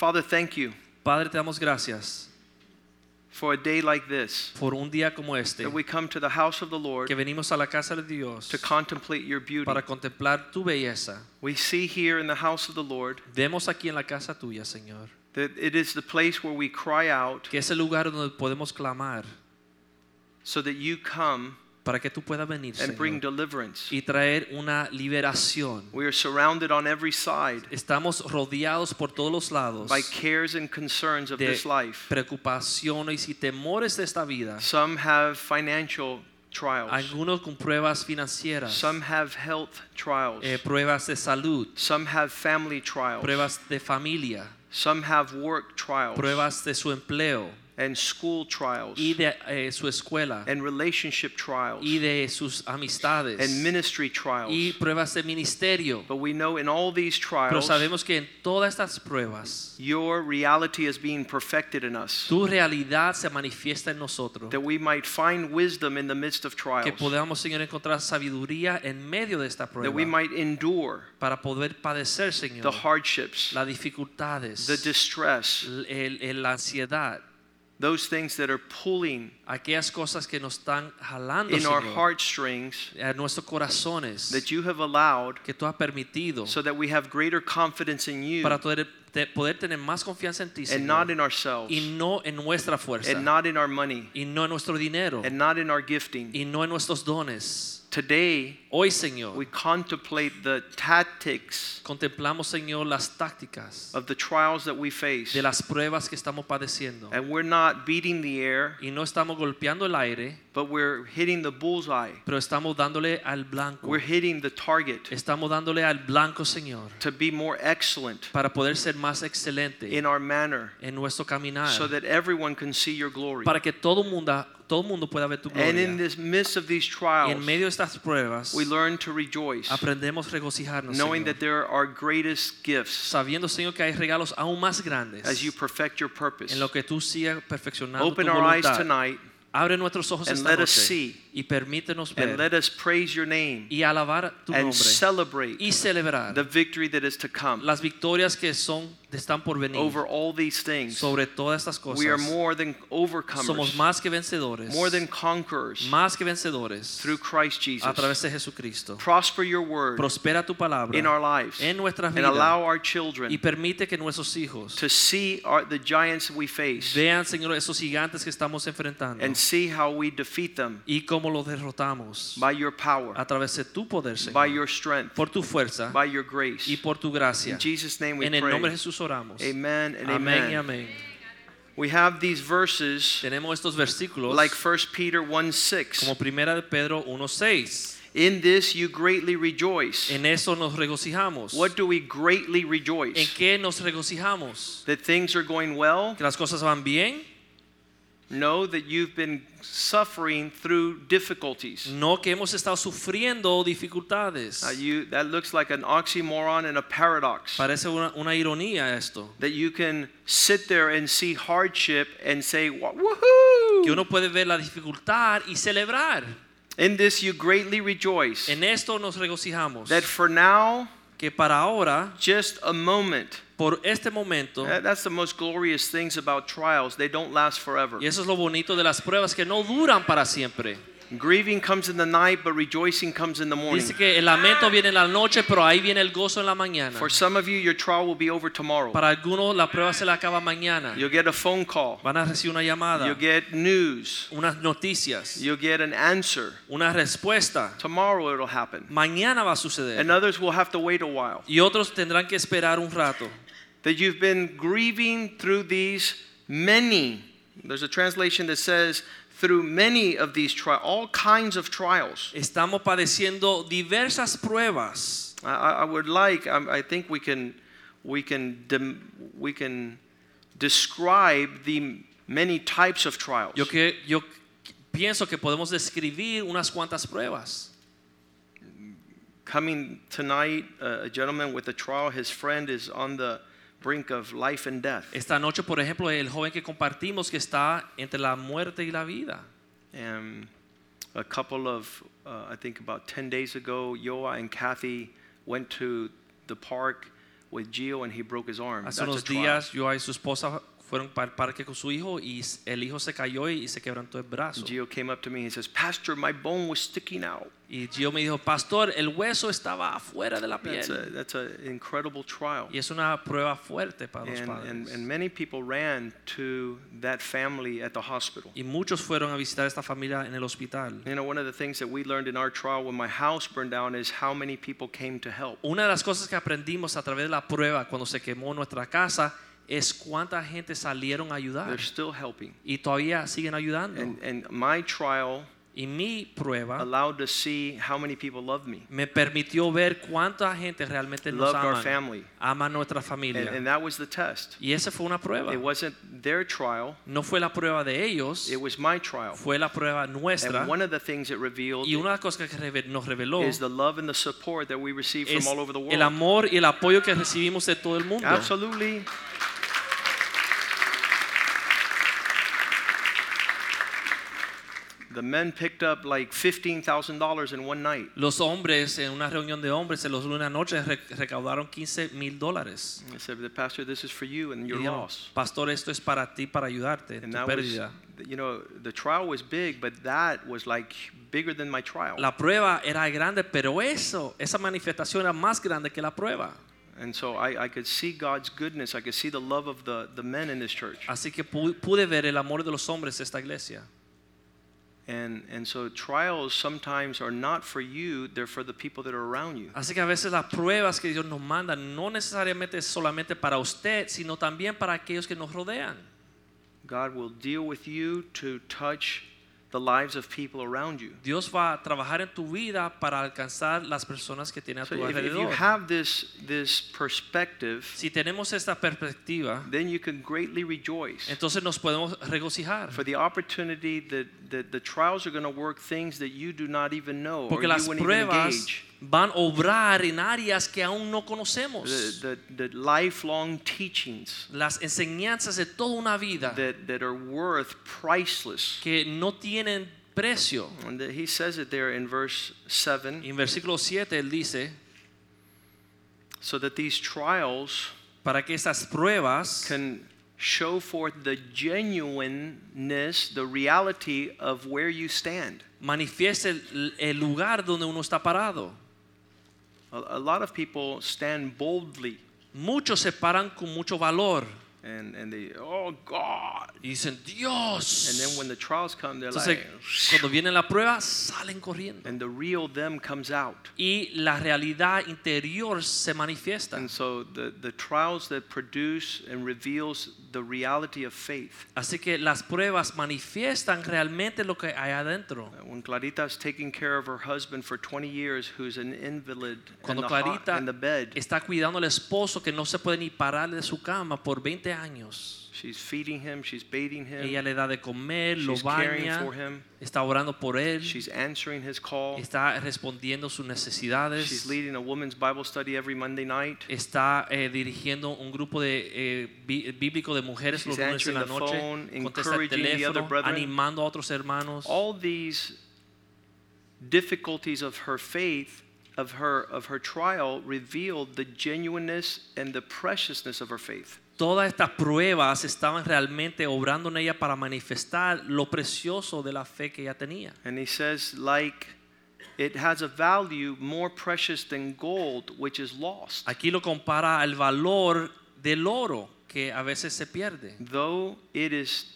Father, thank you Padre, te damos gracias for a day like this por un día como este, that we come to the house of the Lord que venimos a la casa de Dios to contemplate your beauty. para contemplar tu belleza. We see here in the house of the Lord Vemos aquí en la casa tuya, Señor, that it is the place where we cry out que es el lugar donde podemos clamar so that you come para que tú puedas venir, and bring deliverance. y traer una liberación. We are surrounded on every side Estamos rodeados por todos los lados by cares and concerns of de this life. preocupaciones y temores de esta vida. Some have financial trials. Algunos con pruebas financieras, Some have health trials. eh, pruebas de salud, Some have family trials. pruebas de familia, Some have work trials pruebas de su empleo and school trials y de eh, su escuela and relationship trials y de sus amistades and ministry trials. y pruebas de ministerio. But we know in all these trials Pero sabemos que en todas estas pruebas your reality is being perfected in us, tu realidad se manifiesta en nosotros. that we might find wisdom in the midst of Que trials, podamos, Señor, encontrar sabiduría en medio de esta that we prueba might endure para poder padecer, Señor the hardships, las dificultades, the distress, el- el- la ansiedad, those things that are pulling aquellas cosas que nos están jalando, in our Señor, heartstrings a nuestros corazones that you have allowed que tú has permitido so that we have greater confidence in you para poder, poder tener más confianza en ti, and not in ourselves y no en nuestra fuerza, and not in our money y no en nuestro dinero, and not in our gifting. y no en nuestros dones. Today, Hoy, Señor, we contemplate the tactics contemplamos, Señor, las tácticas of the trials that we face. de las pruebas que estamos padeciendo. And we're not beating the air, Y no estamos golpeando el aire, but we're hitting the bullseye. pero estamos dándole al blanco. We're hitting the target Estamos dándole al blanco, Señor, to be more excellent para poder ser más excelente in our manner en nuestro caminar, so that everyone can see your glory. para que todo mundo, todo mundo pueda ver tu And in gloria. this midst of these Y trials, en medio de estas pruebas, we learn to rejoice, aprendemos a regocijarnos, knowing Señor, that there are greatest gifts sabiendo, Señor, que hay regalos aún más grandes as you perfect your purpose. en lo que tú sigas perfeccionando tu Open our eyes tonight Abre nuestros ojos and esta let us see y permítenos and let us praise your name y alabar tu and nombre celebrate y celebrar the victory that is to come las victorias que son están por venir over all these things. sobre todas estas cosas. We are more than Somos overcomers, más que vencedores, more than conquerors más que vencedores through Christ a Jesus. través de Jesucristo. Prosper your word Prospera tu palabra in our lives en nuestras and allow vidas our y children permite que nuestros hijos to see our, the giants we face vean, Señor, esos gigantes que estamos enfrentando and see how we defeat them y cómo los derrotamos by your power, a través de tu poder, by your strength, por tu fuerza by your grace. y por tu gracia. In Jesus' name we En el nombre de Jesús oramos. Amen and Amén y amen. amén. We have these verses Tenemos estos versículos like 1 Peter 1 6. como primera de Pedro 1.6. In this you greatly rejoice. En eso nos regocijamos. What do we greatly rejoice? ¿En qué nos regocijamos? That things are going well? ¿Que las cosas van bien? Know that you've been suffering through difficulties. No que hemos estado sufriendo dificultades. Uh, you, that looks like an oxymoron and a paradox. Parece una, una ironía esto. That you can sit there and see hardship and say, "Wa- Que woohoo! uno puede ver la dificultad y celebrar. In this you greatly rejoice. En esto nos regocijamos. That for now, Que para ahora, just a moment. por este momento, That- That's the most glorious things about trials. They don't last forever. y eso es lo bonito de las pruebas, que no duran para siempre. Grieving comes in the night, but rejoicing comes in the morning. Dice que el lamento viene en la noche, pero ahí viene el gozo en la mañana. For some of you, your trial will be over tomorrow. Para algunos la prueba se le acaba mañana. You'll get a phone call. Van a recibir una llamada, You'll get news. unas noticias, You'll get an answer. una respuesta. Tomorrow it'll happen. Mañana va a suceder. And others will have to wait a while. Y otros tendrán que esperar un rato. That you've been grieving through these many. There's a translation that says, through many of these trials, all kinds of trials. Estamos padeciendo diversas pruebas. I, I would like, I, I think we can, we can, dem, we can describe the many types of trials. Yo, que, yo pienso que podemos describir unas cuantas pruebas. Coming tonight, uh, a gentleman with a trial, his friend is on the brink of life and death. Esta noche, por ejemplo, el joven que compartimos que está entre la muerte y la vida. And a couple of, uh, I think about 10 days ago, Yoa and Kathy went to the park with Gio and he broke his arm. Hace That's a unos días yo y su esposa fueron para el parque con su hijo y el hijo se cayó y se quebrantó el brazo. Gio came up to me. He says, Pastor, my bone was sticking out. Y Gio me dijo, pastor, el hueso estaba afuera de la That's piel. a, that's an incredible trial. Y es una prueba fuerte para los And, padres. and, and many people ran to that family at the hospital. y muchos fueron a visitar esta familia en el hospital. You know, one of the things that we learned in our trial when my house burned down is how many people came to help. Una de las cosas que aprendimos a través de la prueba cuando se quemó nuestra casa es cuánta gente salieron a ayudar They're still helping. y todavía siguen ayudando. And, and my trial y mi prueba allowed to see how many people love me. me permitió ver cuánta gente realmente nos Loved our ama, family. ama nuestra And, familia. and that was the test. y esa fue una prueba. It wasn't their trial, No fue la prueba de ellos, it was my trial. fue la prueba nuestra. And one of the things it revealed Y una de las cosas que nos reveló is the love and the support that we receive from all over the el world. amor y el apoyo que recibimos de todo el mundo. Absolutely. The men picked up like $15,000 in one night. Los hombres, en una reunión de hombres, en los una noche recaudaron 15 mil dólares. I said, the pastor, this is for you and your loss. Pastor, esto es para ti, para ayudarte en And tu that was, pérdida. you know, the trial was big, but that was like bigger than my trial. La prueba era grande, pero eso, esa manifestación era más grande que la prueba. And so I, I could see God's goodness. I could see the love of the, the men in this church. Así que pude ver el amor de los hombres de esta iglesia. And, and so trials sometimes are not for you, they're for the people that are around you. Así que a veces las pruebas que Dios nos manda no necesariamente es solamente para usted, sino también para aquellos que nos rodean. God will deal with you to touch the lives of people around you. Dios va a trabajar en tu vida para alcanzar las personas que tiene a So tu if, if you have this, this perspective, Si tenemos esta perspectiva, then you can greatly rejoice entonces nos podemos regocijar. for the opportunity that, that the trials are going to work things that you do not even know or Porque you las wouldn't even pruebas engage. Van a obrar en áreas que aún no conocemos. The, the, the lifelong teachings Las enseñanzas de toda una vida that, that are worth priceless. que no tienen precio. And he says it there in verse 7 Y en versículo 7 él dice, so that these trials para que estas pruebas can show forth the genuineness, the reality of where you stand. manifieste el, el lugar donde uno está parado. A, lot of people stand boldly. Muchos se paran con mucho valor and, and they, oh God. y dicen, And then when the trials come, they're Entonces, like, cuando viene la prueba, salen corriendo. and the real them comes out. Y la realidad interior se manifiesta. And so the, the trials that produce and reveals the reality of faith. Así que las pruebas manifiestan realmente lo que hay adentro. When Clarita's taking care of her husband for 20 years, who's an invalid in Cuando the, ho- Clarita in the bed, está cuidando al esposo que no se puede ni parar de su cama por 20 años. she's feeding him, she's bathing him, Ella le da de comer, lo she's caring baña, for him, está orando por él, she's answering his call, está respondiendo sus she's necesidades, leading a women's Bible study every Monday night. está eh, dirigiendo un grupo de, eh, bí- bíblico de mujeres los She's lunes en la answering the noche, phone, contesta el encouraging the other teléfono, brethren. animando a otros hermanos. All these difficulties of her faith, of her of her trial, revealed the genuineness and the preciousness of her faith. Todas estas pruebas estaban realmente obrando en ella para manifestar lo precioso de la fe que ella tenía. And he says, like it has a value more precious than gold, which is lost. Aquí lo compara al valor del oro que a veces se pierde. Though it is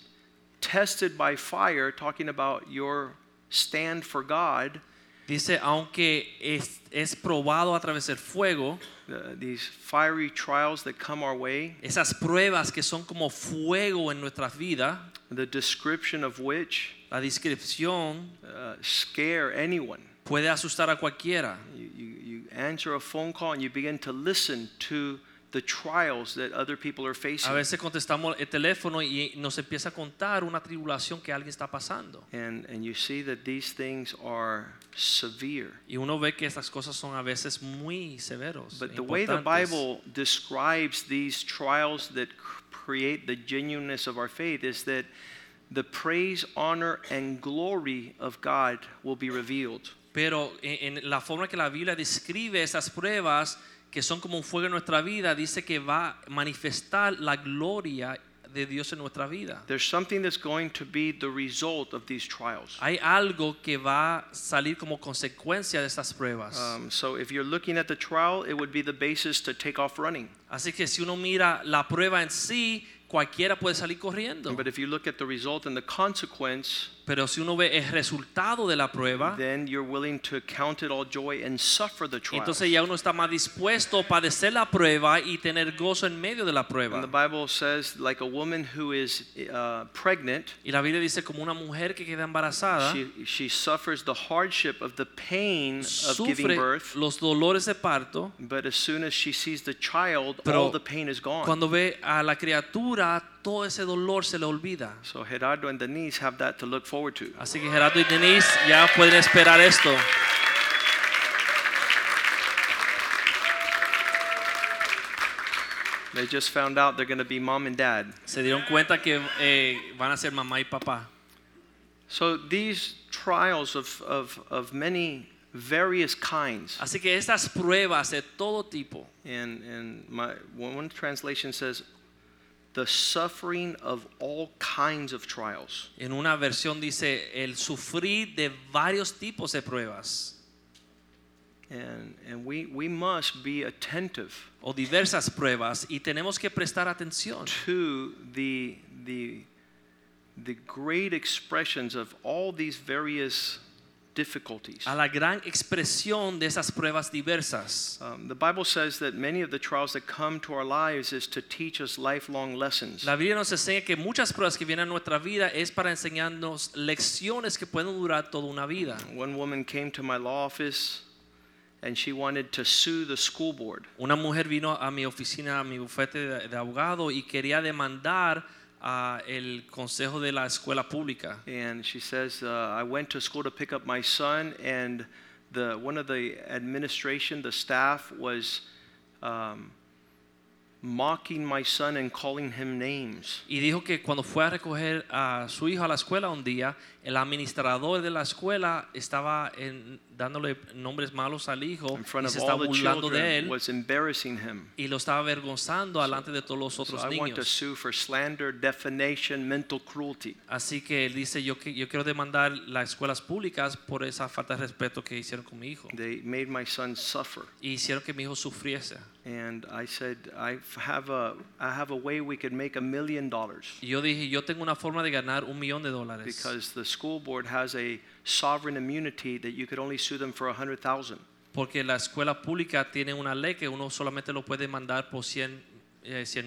tested by fire, talking about your stand for God, Dice, aunque es, es probado a través del fuego, uh, these fiery trials that come our way, esas pruebas que son como fuego en nuestras vidas, the description of which la descripción uh, scare anyone. puede asustar a cualquiera. You, you, you answer a phone call and you begin to listen to the trials that other people are facing. A veces contestamos el teléfono y nos empieza a contar una tribulación que alguien está pasando. And, and you see that these things are severe. Y uno ve que estas cosas son a veces muy severos. But the way the. Bible describes these trials that create the genuineness of our faith is that the praise, honor, and glory of God will be revealed. Pero en, en la forma que la Biblia describe esas pruebas, que son como un fuego en nuestra vida, dice que va a manifestar la gloria de Dios en nuestra vida. There's something that's going to be the result of these trials. Hay algo que va a salir como consecuencia de estas pruebas. Um, so if you're looking at the trial, it would be the basis to take off running. Así que si uno mira la prueba en sí, cualquiera puede salir corriendo. But if you look at the result and the consequence, Pero si uno ve el resultado de la prueba, then you're willing to count it all joy and suffer the trial. entonces ya uno está más dispuesto a padecer la prueba y tener gozo en medio de la prueba. And the Bible says, like a woman who is uh, pregnant, Y la Biblia dice como una mujer que queda embarazada she, she suffers the hardship of the pain of giving birth, los dolores de parto, but as soon as she sees the child, Pero all the pain is gone. cuando ve a la criatura, todo ese dolor se le olvida. So Gerardo and Denise have that to look forward to. Así que Gerardo y Denise ya pueden esperar esto. They just found out they're going to be mom and dad. Se dieron cuenta que eh, van a ser mamá y papá. So these trials of, of, of many various kinds, Así que estas pruebas de todo tipo, and, and my, one one translation says, the suffering of all kinds of trials. en una versión dice el sufrir de varios tipos de pruebas And, and we, we must be attentive o diversas pruebas y tenemos que prestar atención to the, the, the great expressions of all these various difficulties. a la gran expresión de esas pruebas diversas. Um, the Bible says that many of the trials that come to our lives is to teach us lifelong lessons. La Biblia nos enseña que muchas pruebas que vienen a nuestra vida es para enseñarnos lecciones que pueden durar toda una vida. One woman came to my law office and she wanted to sue the school board. Una mujer vino a mi oficina, a mi bufete de, de abogado y quería demandar a el consejo de la escuela pública. And she says, uh, I went to school to pick up my son, and the, one of the administration, the staff, was um, mocking my son and calling him names. Y dijo que cuando fue a recoger a su hijo a la escuela un día, el administrador de la escuela estaba en- dándole nombres malos al hijo y se estaba burlando de él y lo estaba avergonzando delante de todos los So otros to niños. sue for slander, defamation, mental cruelty. Así que él dice, yo, yo quiero demandar las escuelas públicas por esa falta de respeto que hicieron con mi hijo. They made my son suffer. Y hicieron que mi hijo sufriese. And I said, I have a, I have a way we could make a million dollars Y yo dije, yo tengo una forma de ganar un millón de dólares. because the school board has a sovereign immunity that you could only sue them for hundred thousand. Porque la escuela pública tiene una ley que uno solamente lo puede mandar por 100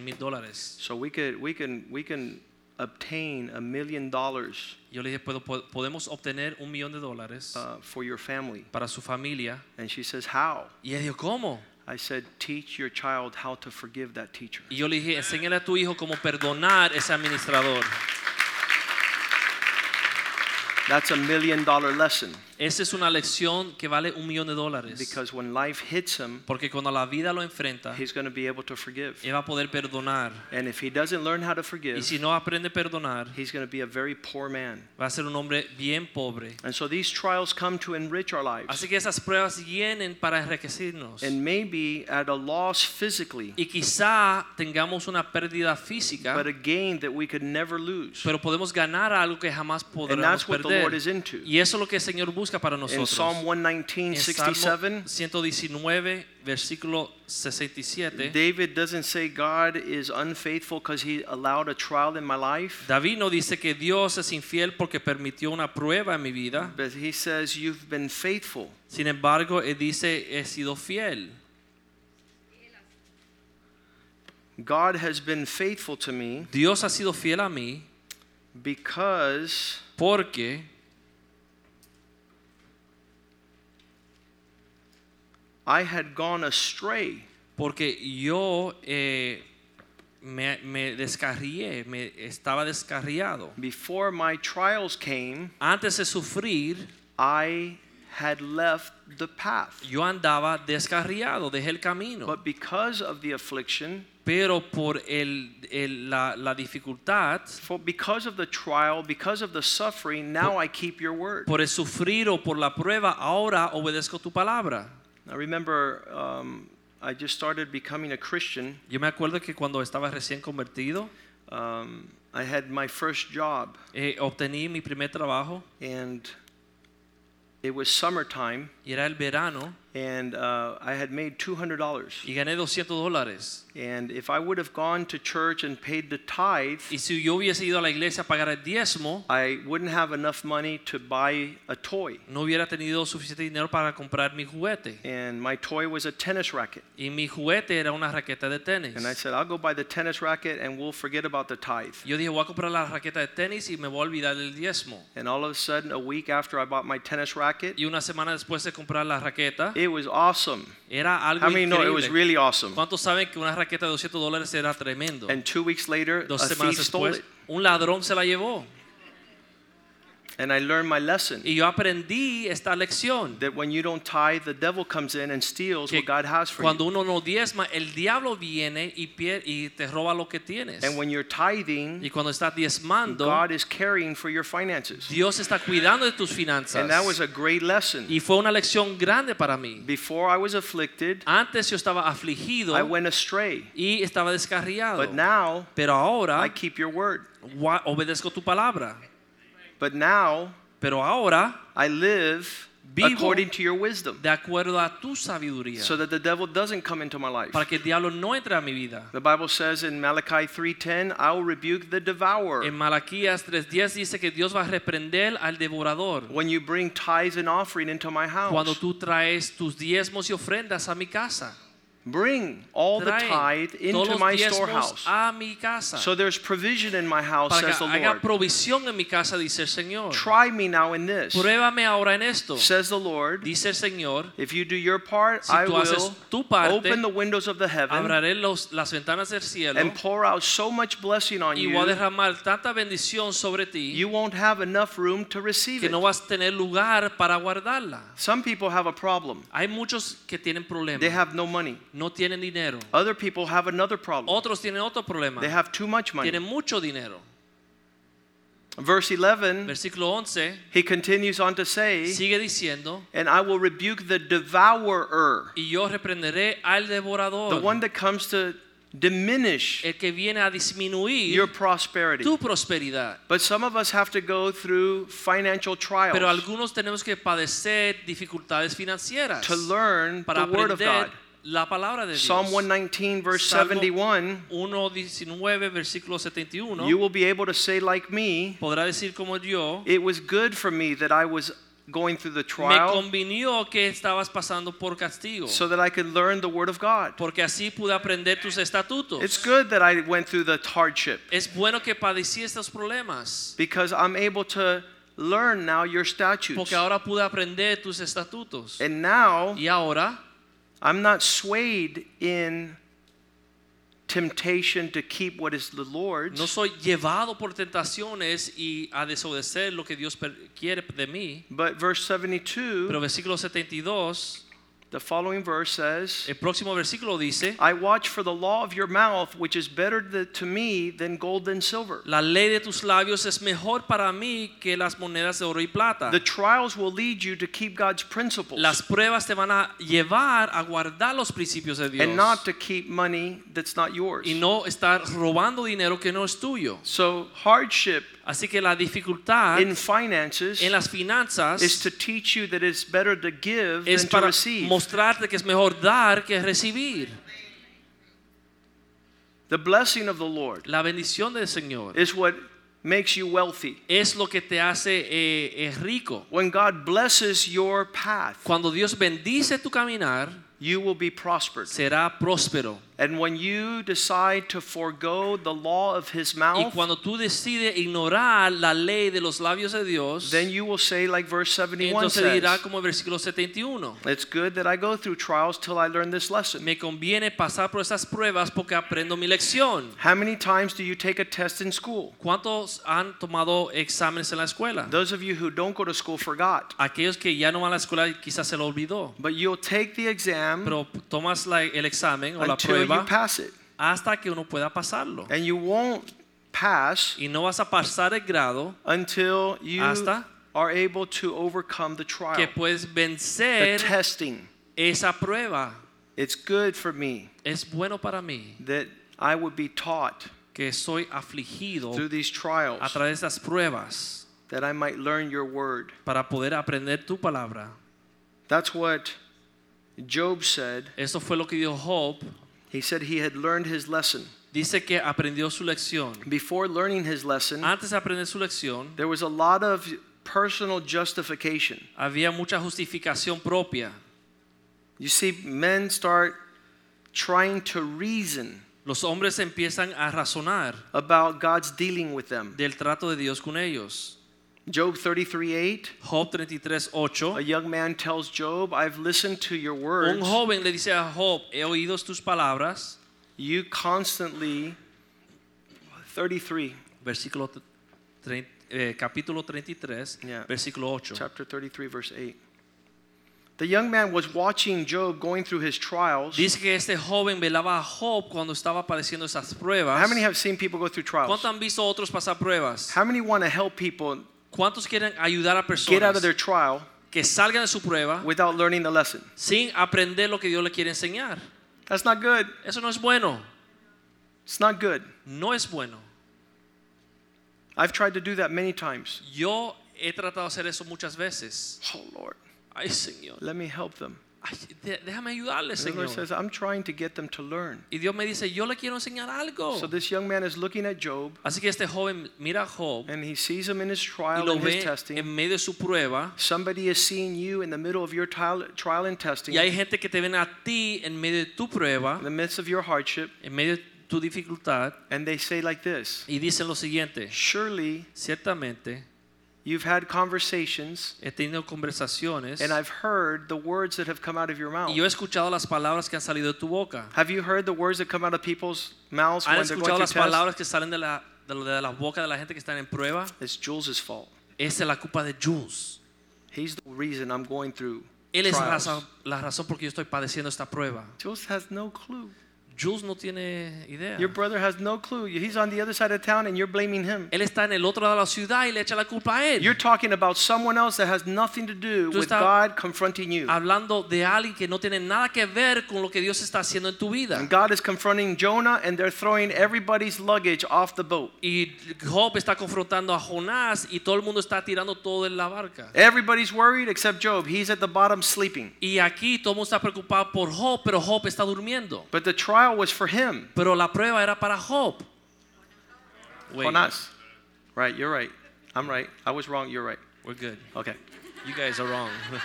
mil dólares. So we could, we can, we can obtain a million dollars Yo le dije, "Puedo- po- podemos obtener un millón de dólares uh, for your family. para su familia. And she says, how? Y él dijo, ¿cómo? I said, teach your child how to forgive that teacher. Y yo le dije, enséñale a tu hijo cómo perdonar ese administrador. That's a million dollar lesson Esa es una lección que vale un millón de dólares. because when life hits him, Porque cuando la vida lo enfrenta, he's going to be able to forgive. él va a poder perdonar. And if he doesn't learn how to forgive, Y si no aprende a perdonar, he's going to be a very poor man. va a ser un hombre bien pobre. And so these trials come to enrich our lives. Así que esas pruebas vienen para enriquecernos. And maybe at a loss physically, Y quizá tengamos una pérdida física, but a gain that we could never lose. pero podemos ganar algo que jamás podremos that's what the perder. Is into. Y eso es lo que el Señor busca para In nosotros. Psalm 119, En Salmo 67, 119, versículo 67, David doesn't say God is unfaithful because he allowed a trial in my life, David no dice que Dios es infiel porque permitió una prueba en mi vida. but he says, You've been faithful. Sin embargo, él dice, he sido fiel. God has been faithful to me Dios ha sido fiel a mí because porque I had gone astray porque yo eh, me, me descarrié, me estaba descarriado. Before my trials came, Antes de sufrir, I had left the path. yo andaba descarriado, dejé el camino. But because of the affliction, Pero por el, el- la, la dificultad, for because of the trial, because of the suffering, now I keep your word. por el sufrir o por la prueba, ahora obedezco tu palabra. I remember um, I just started becoming a Christian. Yo me acuerdo que cuando estaba recién convertido, Um, I had my first job, eh, obtení mi primer trabajo and it was summertime, y era el verano and uh, I had made $200. y gané 200 dólares. And if I would have gone to church and paid the tithe, Y si yo hubiese ido a la iglesia a pagar el diezmo, I wouldn't have enough money to buy a toy. no hubiera tenido suficiente dinero para comprar mi juguete. And my toy was a tennis racket. Y mi juguete era una raqueta de tenis. And I said, I'll go buy the tennis racket and we'll forget about the tithe. Yo dije, voy a comprar la raqueta de tenis y me voy a olvidar del diezmo. And all of a sudden, a week after I bought my tennis racket, Y una semana después de comprar la raqueta, it was awesome. era algo How many know it was increíble. really awesome? ¿Cuántos saben que una raqueta de 200 dólares era tremendo? And two weeks later, Dos a semanas thief stole después, it. un ladrón se la llevó. And I learned my lesson Y yo aprendí esta lección. that when you don't tithe, the devil comes in and steals what God has for cuando you. uno no diezma, el diablo viene y, y te roba lo que tienes. And when you're tithing, Y cuando estás diezmando, God is caring for your finances. Dios está cuidando de tus finanzas. And that was a great lesson. Y fue una lección grande para mí. Before I was afflicted, Antes yo estaba afligido I went astray. y estaba descarriado. But now, Pero ahora I keep your word. obedezco tu palabra. But now, Pero ahora I live according to your wisdom de acuerdo a tu sabiduría. so that the devil doesn't come into my life. para que el diablo no entre a mi vida. The Bible says in Malachi 3:10, I will rebuke the devourer. En Malaquías 3:10 dice que Dios va a reprender al devorador When you bring tithes and offering into my house. cuando tú traes tus diezmos y ofrendas a mi casa. Bring all the tithe into my storehouse. a mi casa. So there's provision in my house, para says the Lord. provisión en mi casa, dice el Señor. Try me now in this, Pruébame ahora en esto, says the Lord. dice el Señor. If you do your part, Si I will tu parte, open the windows of the heaven los, las ventanas del cielo and pour out so much blessing on y you, voy a derramar tanta bendición sobre ti you won't have enough room to receive que it. no vas a tener lugar para guardarla. Some people have a problem. Hay muchos que tienen They have no money. No tienen dinero. Other people have another problem. Otros tienen otro problema, They have too much money. tienen mucho dinero. Verse 11, Versículo 11 he continues on to say, sigue diciendo, And I will rebuke the devourer, y yo reprenderé al the one that comes to diminish el que viene a disminuir your prosperity. tu prosperidad. But some of us have to go through financial trials Pero algunos tenemos que padecer dificultades financieras to learn para the Word of God. La palabra de Dios. Psalm 119, verse Salmo 71 1.19, versículo 71, You will be able to say, like me, podrá decir como yo, it was good for me that I was going through the me trial que estabas pasando por castigo, so that I could learn the Word of God. porque así pude aprender tus estatutos. It's good that I went through the hardship Es bueno que padecí estos problemas, because I'm able to learn now your statutes. porque ahora pude aprender tus estatutos. And now Y ahora I'm not swayed in temptation to keep what is the Lord's. no soy llevado por tentaciones y a desobedecer lo que Dios quiere de mí. But verse 72, Pero versículo 72, the following verse says, el próximo versículo dice, I watch for the law of your mouth, which is better to me than gold and silver. La ley de tus labios es mejor para mí que las monedas de oro y plata. The trials will lead you to keep God's principles Las pruebas te van a llevar a guardar los principios de Dios and not to keep money that's not yours. y no estar robando dinero que no es tuyo. So, hardship Así que la dificultad in finances en las finanzas is to teach you that it's better to give es than to para receive. mostrarte que es mejor dar que recibir. The blessing of the Lord La bendición del Señor is what makes you wealthy. es lo que te hace eh, eh, rico. When God blesses your path, Cuando Dios bendice tu caminar, you will be prospered. será próspero. And when you decide to forego the law of his Y mouth, cuando tú decides ignorar la ley de los labios de Dios, then you will say, like verse 71 entonces says, dirá como el versículo 71. It's good that I go through trials till I learn this lesson. Me conviene pasar por esas pruebas porque aprendo mi lección. How many times do you take a test in school? ¿Cuántos han tomado exámenes en la escuela? Those of you who don't go to school forgot. Aquellos que ya no van a la escuela quizás se lo olvidó. But you'll take the exam Pero tomas la- el examen o la until you pass it. hasta que uno pueda pasarlo. And you won't pass Y no vas a pasar el grado until you Hasta are able to overcome the trial. que puedes the vencer testing. esa prueba. It's good for me Es bueno para mí that I would be taught que soy afligido through these trials. a través de esas pruebas that I might learn your word. para poder aprender tu palabra. That's what Job said. Eso fue lo que dijo Job. He said he had learned his lesson. Dice que aprendió su lección. Before learning his lesson, Antes de aprender su lección, there was a lot of personal justification. había mucha justificación propia. You see, men start trying to reason Los hombres empiezan a razonar about God's dealing with them. del trato de Dios con ellos. Job 33 8, Job 33, 8. a young man tells Job, I've listened to your words. Un joven le dice a Job, he oído tus palabras. You constantly, 33, Versículo eh, capítulo 33, Yeah. versículo 8. chapter 33, verse 8. The young man was watching Job going through his trials. Dice que este joven velaba a Job cuando estaba padeciendo esas pruebas. How many have seen people go through trials? ¿Cuántos han visto otros pasar pruebas? How many want to help people ¿Cuántos quieren ayudar a get out of personas their trial que salgan de su prueba without learning the lesson? sin aprender lo que Dios le quiere enseñar? That's not good. Eso no es bueno. It's not good. No es bueno. I've tried to do that many times. Yo he tratado de hacer eso muchas veces. Oh, Lord, Ay, Señor. let me help them. Ay, déjame ayudarle, And the Lord says, I'm trying to get them to learn. Y Dios me dice, yo le quiero enseñar algo. So this young man is looking at Job Así que este joven mira a Job and he sees him in his y trial lo and his testing. en medio de su prueba. Somebody is seeing you in the middle of your trial, trial and testing, Y hay gente que te ven a ti en medio de tu prueba, in the midst of your hardship, en medio de tu dificultad, and they say like this y dicen lo siguiente, Surely ciertamente you've had conversations, he tenido conversaciones and I've heard the words that have come out of your mouth. y yo he escuchado las palabras que han salido de tu boca. Have you heard the words that come out of people's mouths when they're going las palabras que salen de la, de, de las bocas de la gente que están en prueba? It's Jules' fault. Esa es la culpa de Jules. He's the reason I'm going through Él es la razón, la razón por que yo estoy padeciendo esta prueba. Jules has no clue. Jules no tiene idea. Your brother has no clue. He's on the other side of town and you're blaming him. Él está en el otro lado de la ciudad y le echa la culpa a él. You're talking about someone else that has nothing to do Tú with God confronting you. Hablando de alguien que no tiene nada que ver con lo que Dios está haciendo en tu vida. And God is confronting Jonah and they're throwing everybody's luggage off the boat. Y Job está confrontando a Jonás y todo el mundo está tirando todo en la barca. Everybody's worried except Job. He's at the bottom sleeping. Y aquí todo el mundo está preocupado por Job, pero Job está durmiendo. But the trial was for him. Pero la prueba era para Job. Wait, Jonas. Right, you're right. I'm right. I was wrong. You're right. we're good. Okay. You guys are wrong.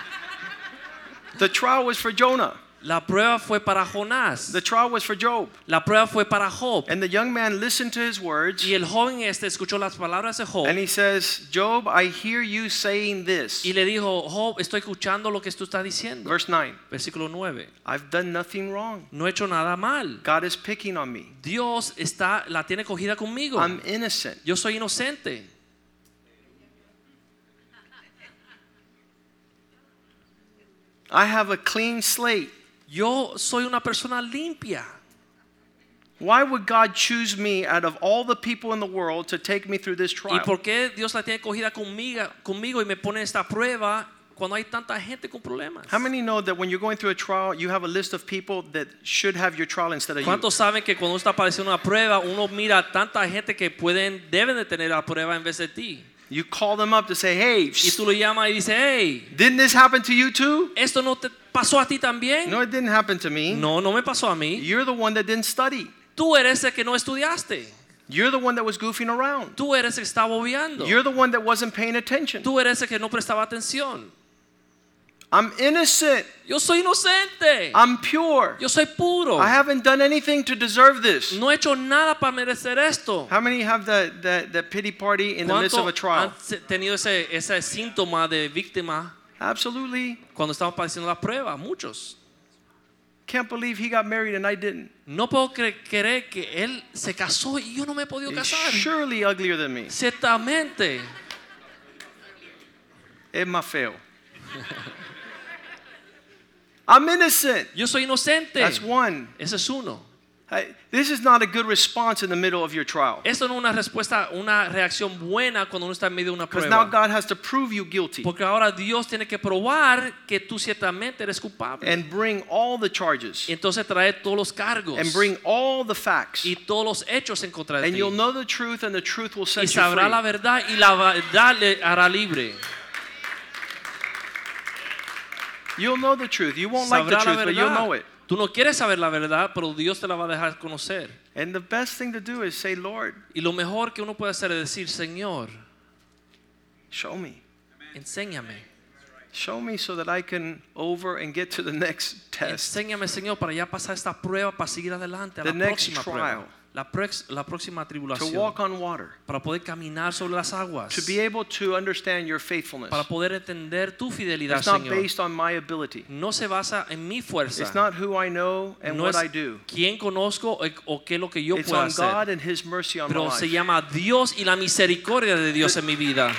The trial was for Jonah. La prueba fue para Jonás. The trial was for Job. La prueba fue para Job. And the young man listened to his words Y el joven este escuchó las palabras de Job and he says, Job, I hear you saying this. y le dijo, Job, estoy escuchando lo que tú estás diciendo. Verse 9 Versículo 9. I've done nothing wrong. No he hecho nada mal. God is picking on me. Dios está, la tiene cogida conmigo. I'm innocent. Yo soy inocente. I have a clean slate. Yo soy una persona limpia. Why would God choose me out of all the people in the world to take me through this trial? ¿Y por qué Dios la tiene cogida conmigo, conmigo y me pone esta prueba cuando hay tanta gente con problemas? How many know that when you're going through a trial, you have a list of people that should have your trial instead of you? ¿Cuántos saben que cuando uno está padeciendo una prueba, uno mira tanta gente que pueden, deben de tener la prueba en vez de ti? You call them up to say, hey, Y tú lo llamas y dices, hey, didn't this happen to you too? ¿esto no te pasó a ti también? No, it didn't happen to me. No, no me pasó a mí. You're the one that didn't study. Tú eres el que no estudiaste. You're the one that was goofing around. Tú eres el que estaba obviando. You're the one that wasn't paying attention. Tú eres el que no prestaba atención. I'm innocent. Yo soy inocente. I'm pure. Yo soy puro. I haven't done anything to deserve this. No he hecho nada para merecer esto. How many have that, that, that pity party in the midst of a ¿Cuántos trial? han tenido ese, ese síntoma de víctima Absolutely. cuando estamos padeciendo la prueba? Muchos. Can't believe he got married and I didn't. No puedo cre- creer que él se casó y yo no me he podido casar. surely uglier than me. Ciertamente. Es más feo. I'm innocent. Yo soy inocente. That's one. Ese es uno. This is not a good response in the middle of your trial. Esto no es una respuesta, una reacción buena cuando uno está en medio de una Because now. God has to prove you guilty Porque ahora Dios tiene que probar que tú ciertamente eres culpable. and bring all the charges Y entonces trae todos los cargos and bring all the facts. y todos los hechos en contra de ti. And you'll know the truth and the truth will y set you sabrá la verdad y la verdad le hará libre. You'll know the truth. You won't like the truth, but you'll know it. Tú no quieres saber la verdad, pero Dios te la va a dejar conocer. And the best thing to do is say, Lord, Y lo mejor que uno puede hacer es decir, Señor, show me. enséñame. Show me so that I can over and get to the next test. Enséñame, Señor, para ya pasar esta prueba, para seguir adelante a The la next próxima trial. La, prex- la próxima To walk on water. para poder caminar sobre las aguas. To be able to understand your faithfulness. para poder entender tu fidelidad, It's not Señor. based on my ability. No se basa en mi fuerza. It's not who I know and no what I do. quién conozco o, qué lo que yo It's puedo on hacer. God and His mercy on my Pero se life. llama Dios y la misericordia de Dios en mi vida.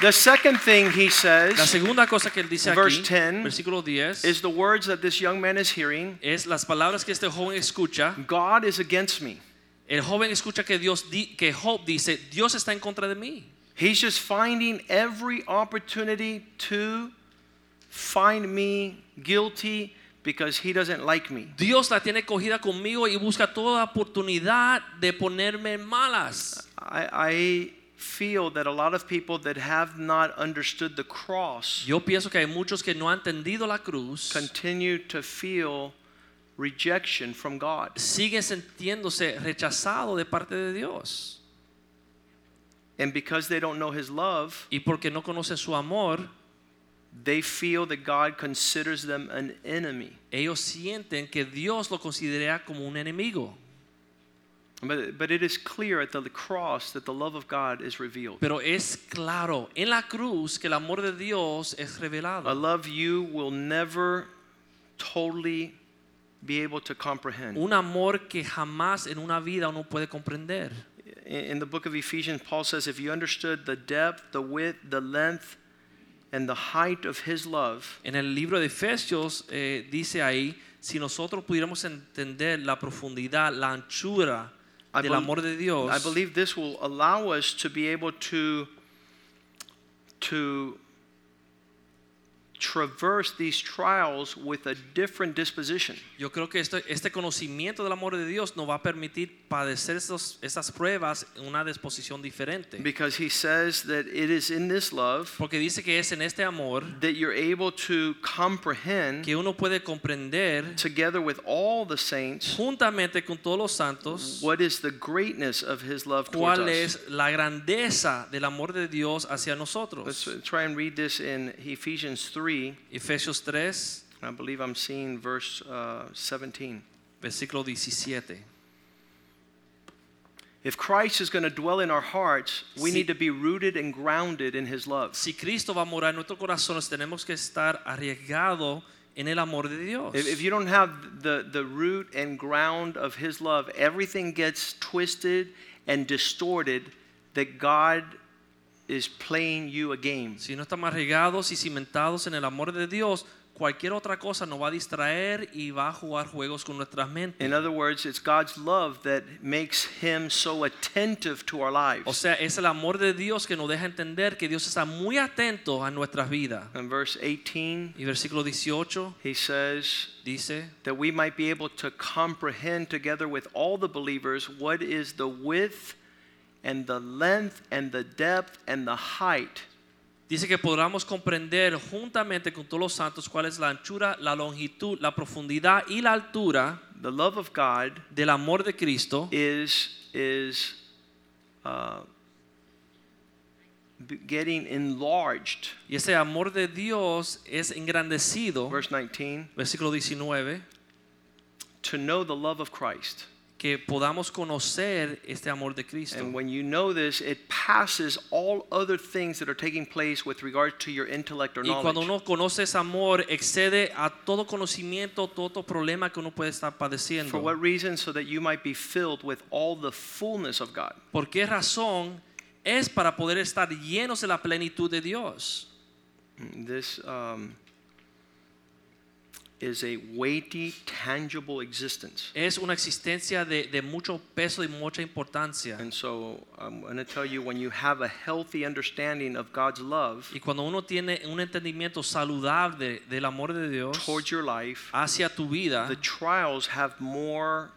The second thing He La says segunda cosa que él dice Verse aquí, 10 versículo 10, is the words that this young man is hearing es las palabras que este joven escucha. God is against me. El joven escucha que Dios di- que Job dice, Dios está en contra de mí. He's just finding every opportunity to find me guilty because he doesn't like me. Dios la tiene cogida conmigo y busca toda oportunidad de ponerme malas. I, I feel that a lot of people that have not understood the cross Yo pienso que hay muchos que no han entendido la cruz, continue to feel rejection from God. siguen sintiéndose rechazados de parte de Dios. And because they don't know his love, Y porque no conocen su amor, they feel that God considers them an enemy. ellos sienten que Dios lo considera como un enemigo. But, but it is clear at the cross that the love of God is revealed. Pero es claro en la cruz que el amor de Dios es A revelado. love you will never totally be able to comprehend. Un amor que jamás en una vida uno puede comprender. In in the book of Ephesians, Paul says, if you understood the depth, the width, the length, and the height of his love, En el libro de Efesios eh, dice ahí, si nosotros pudiéramos entender la profundidad, la anchura del amor de Dios, I believe this will allow us to be able to, to traverse these trials with a different disposition. yo creo que este, este conocimiento del amor de Dios nos va a permitir padecer esos, esas pruebas en una disposición diferente. Because he says that it is in this love Porque dice que es en este amor that you're able to comprehend que uno puede comprender together with all the saints juntamente con todos los santos what is the greatness of his love towards cuál us. es la grandeza del amor de Dios hacia Let's uh, try and read this in Ephesians 3. Efesios 3, I believe I'm seeing verse uh, 17. versículo 17. If Christ is going to dwell in our hearts, we Si- need to be rooted and grounded in his love. Si Cristo va a morar en nuestros corazones, tenemos que estar arriesgados en el amor de Dios. If, if you don't have the, the root and ground of his love, everything gets twisted and distorted that God is playing you a game. Si no estamos arriesgados y cimentados en el amor de Dios, cualquier otra cosa nos va a distraer y va a jugar juegos con nuestras mentes. In other words, it's God's love that makes him so attentive to our lives. O sea, es el amor de Dios que nos deja entender que Dios está muy atento a nuestras vidas. In verse 18, Y versículo 18 he says, dice, that we might be able to comprehend together with all the believers what is the width and the length and the depth and the height dice que podamos comprender juntamente con todos los santos cuál es la anchura, la longitud, la profundidad y la altura the love of God del amor de Cristo is is uh, getting enlarged. Y ese amor de Dios es engrandecido, Verse 19, versículo 19, to know the love of Christ. Que podamos conocer este amor de Cristo. And when you know this, it passes all other things that are taking place with regard to your intellect or Y cuando knowledge. uno conoce ese amor, excede a todo conocimiento, todo problema que uno puede estar For padeciendo. what reason? So that you might be filled with all the fullness of God. ¿Por qué razón? Es para poder estar llenos de la plenitud de Dios. This um, is a weighty, tangible existence. Es una existencia de, de mucho peso y mucha importancia. And so I'm going to tell you when you have a healthy understanding of God's love Y cuando uno tiene un entendimiento saludable del amor de Dios towards your life, hacia tu vida, the trials have more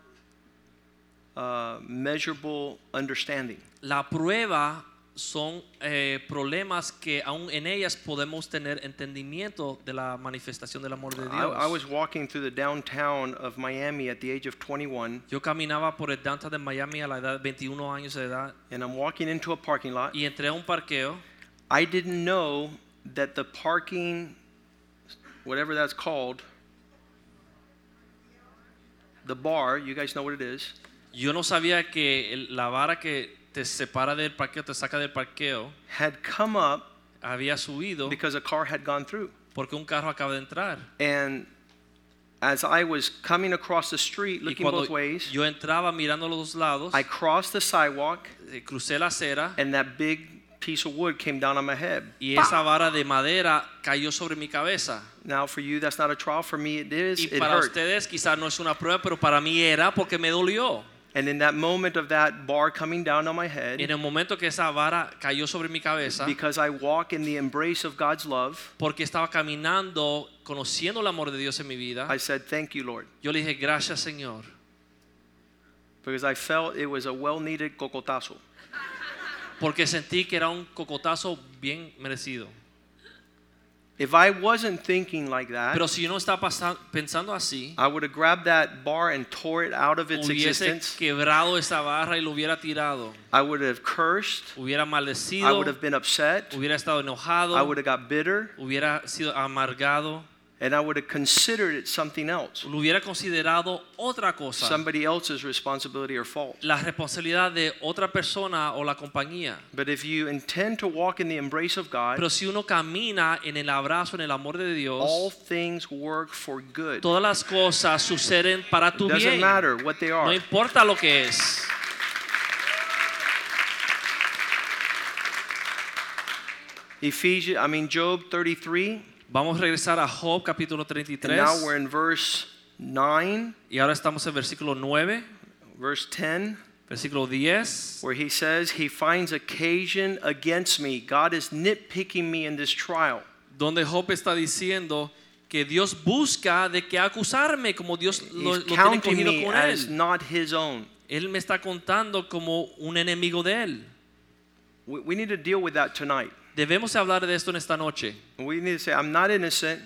uh, measurable understanding. la prueba son eh, problemas que aún en ellas podemos tener entendimiento de la manifestación del amor de I, Dios. I was walking through the downtown of Miami at the age of 21, Yo caminaba por el downtown de Miami a la edad de 21 años de edad and I'm walking into a parking lot. y entré a un parqueo. I didn't know that the parking, whatever that's called, the bar, you guys know what it is, Yo no sabía que el- la vara que te separa del parqueo, te saca del parqueo, had come up había subido because a car had gone through. porque un carro acaba de entrar. And as I was coming across the street looking both ways, yo entraba mirando los dos lados, I crossed the sidewalk eh, crucé la acera and that big piece of wood came down on my head. y esa vara de madera cayó sobre mi cabeza. Now, for you, that's not a trial. For me, it is. Y It para hurt. ustedes quizás no es una prueba, pero para mí era porque me dolió. And in that moment of that bar coming down on my head, En el momento que esa vara cayó sobre mi cabeza, because I walk in the embrace of God's love, porque estaba caminando, conociendo el amor de Dios en mi vida, I said, Thank you, Lord. yo le dije, gracias Señor. Because I felt it was a well needed cocotazo. Porque sentí que era un cocotazo bien merecido. If I wasn't thinking like that, Pero si yo no estaba pasa- pensando así, I would have grabbed that bar and tore it out of its hubiese existence. quebrado esa barra y lo hubiera tirado. I would have cursed. Hubiera I maldecido, would have been upset. hubiera estado enojado, I would have got bitter. hubiera sido amargado, And I would have considered it something else, lo hubiera considerado otra cosa. somebody else's responsibility or fault. la responsabilidad de otra persona o la compañía. But if you intend to walk in the embrace of God, Pero si uno camina en el abrazo, en el amor de Dios, all things work for good. todas las cosas suceden para tu Doesn't bien. matter what they are. No importa lo que es. Ephesians, I mean Job 33, Vamos a regresar a Job capítulo and now 33 we're in verse 9, y ahora estamos en versículo 9, verse 10, versículo 10, where he says, He finds occasion against me. God is nitpicking me in this trial. donde Job está diciendo que Dios busca de que acusarme como Dios lo, He's lo tiene cogido me con as él. not his own. Él me está contando como un enemigo de él. We, we need to deal with that tonight. Debemos hablar de esto en esta noche. We need to say, I'm not innocent,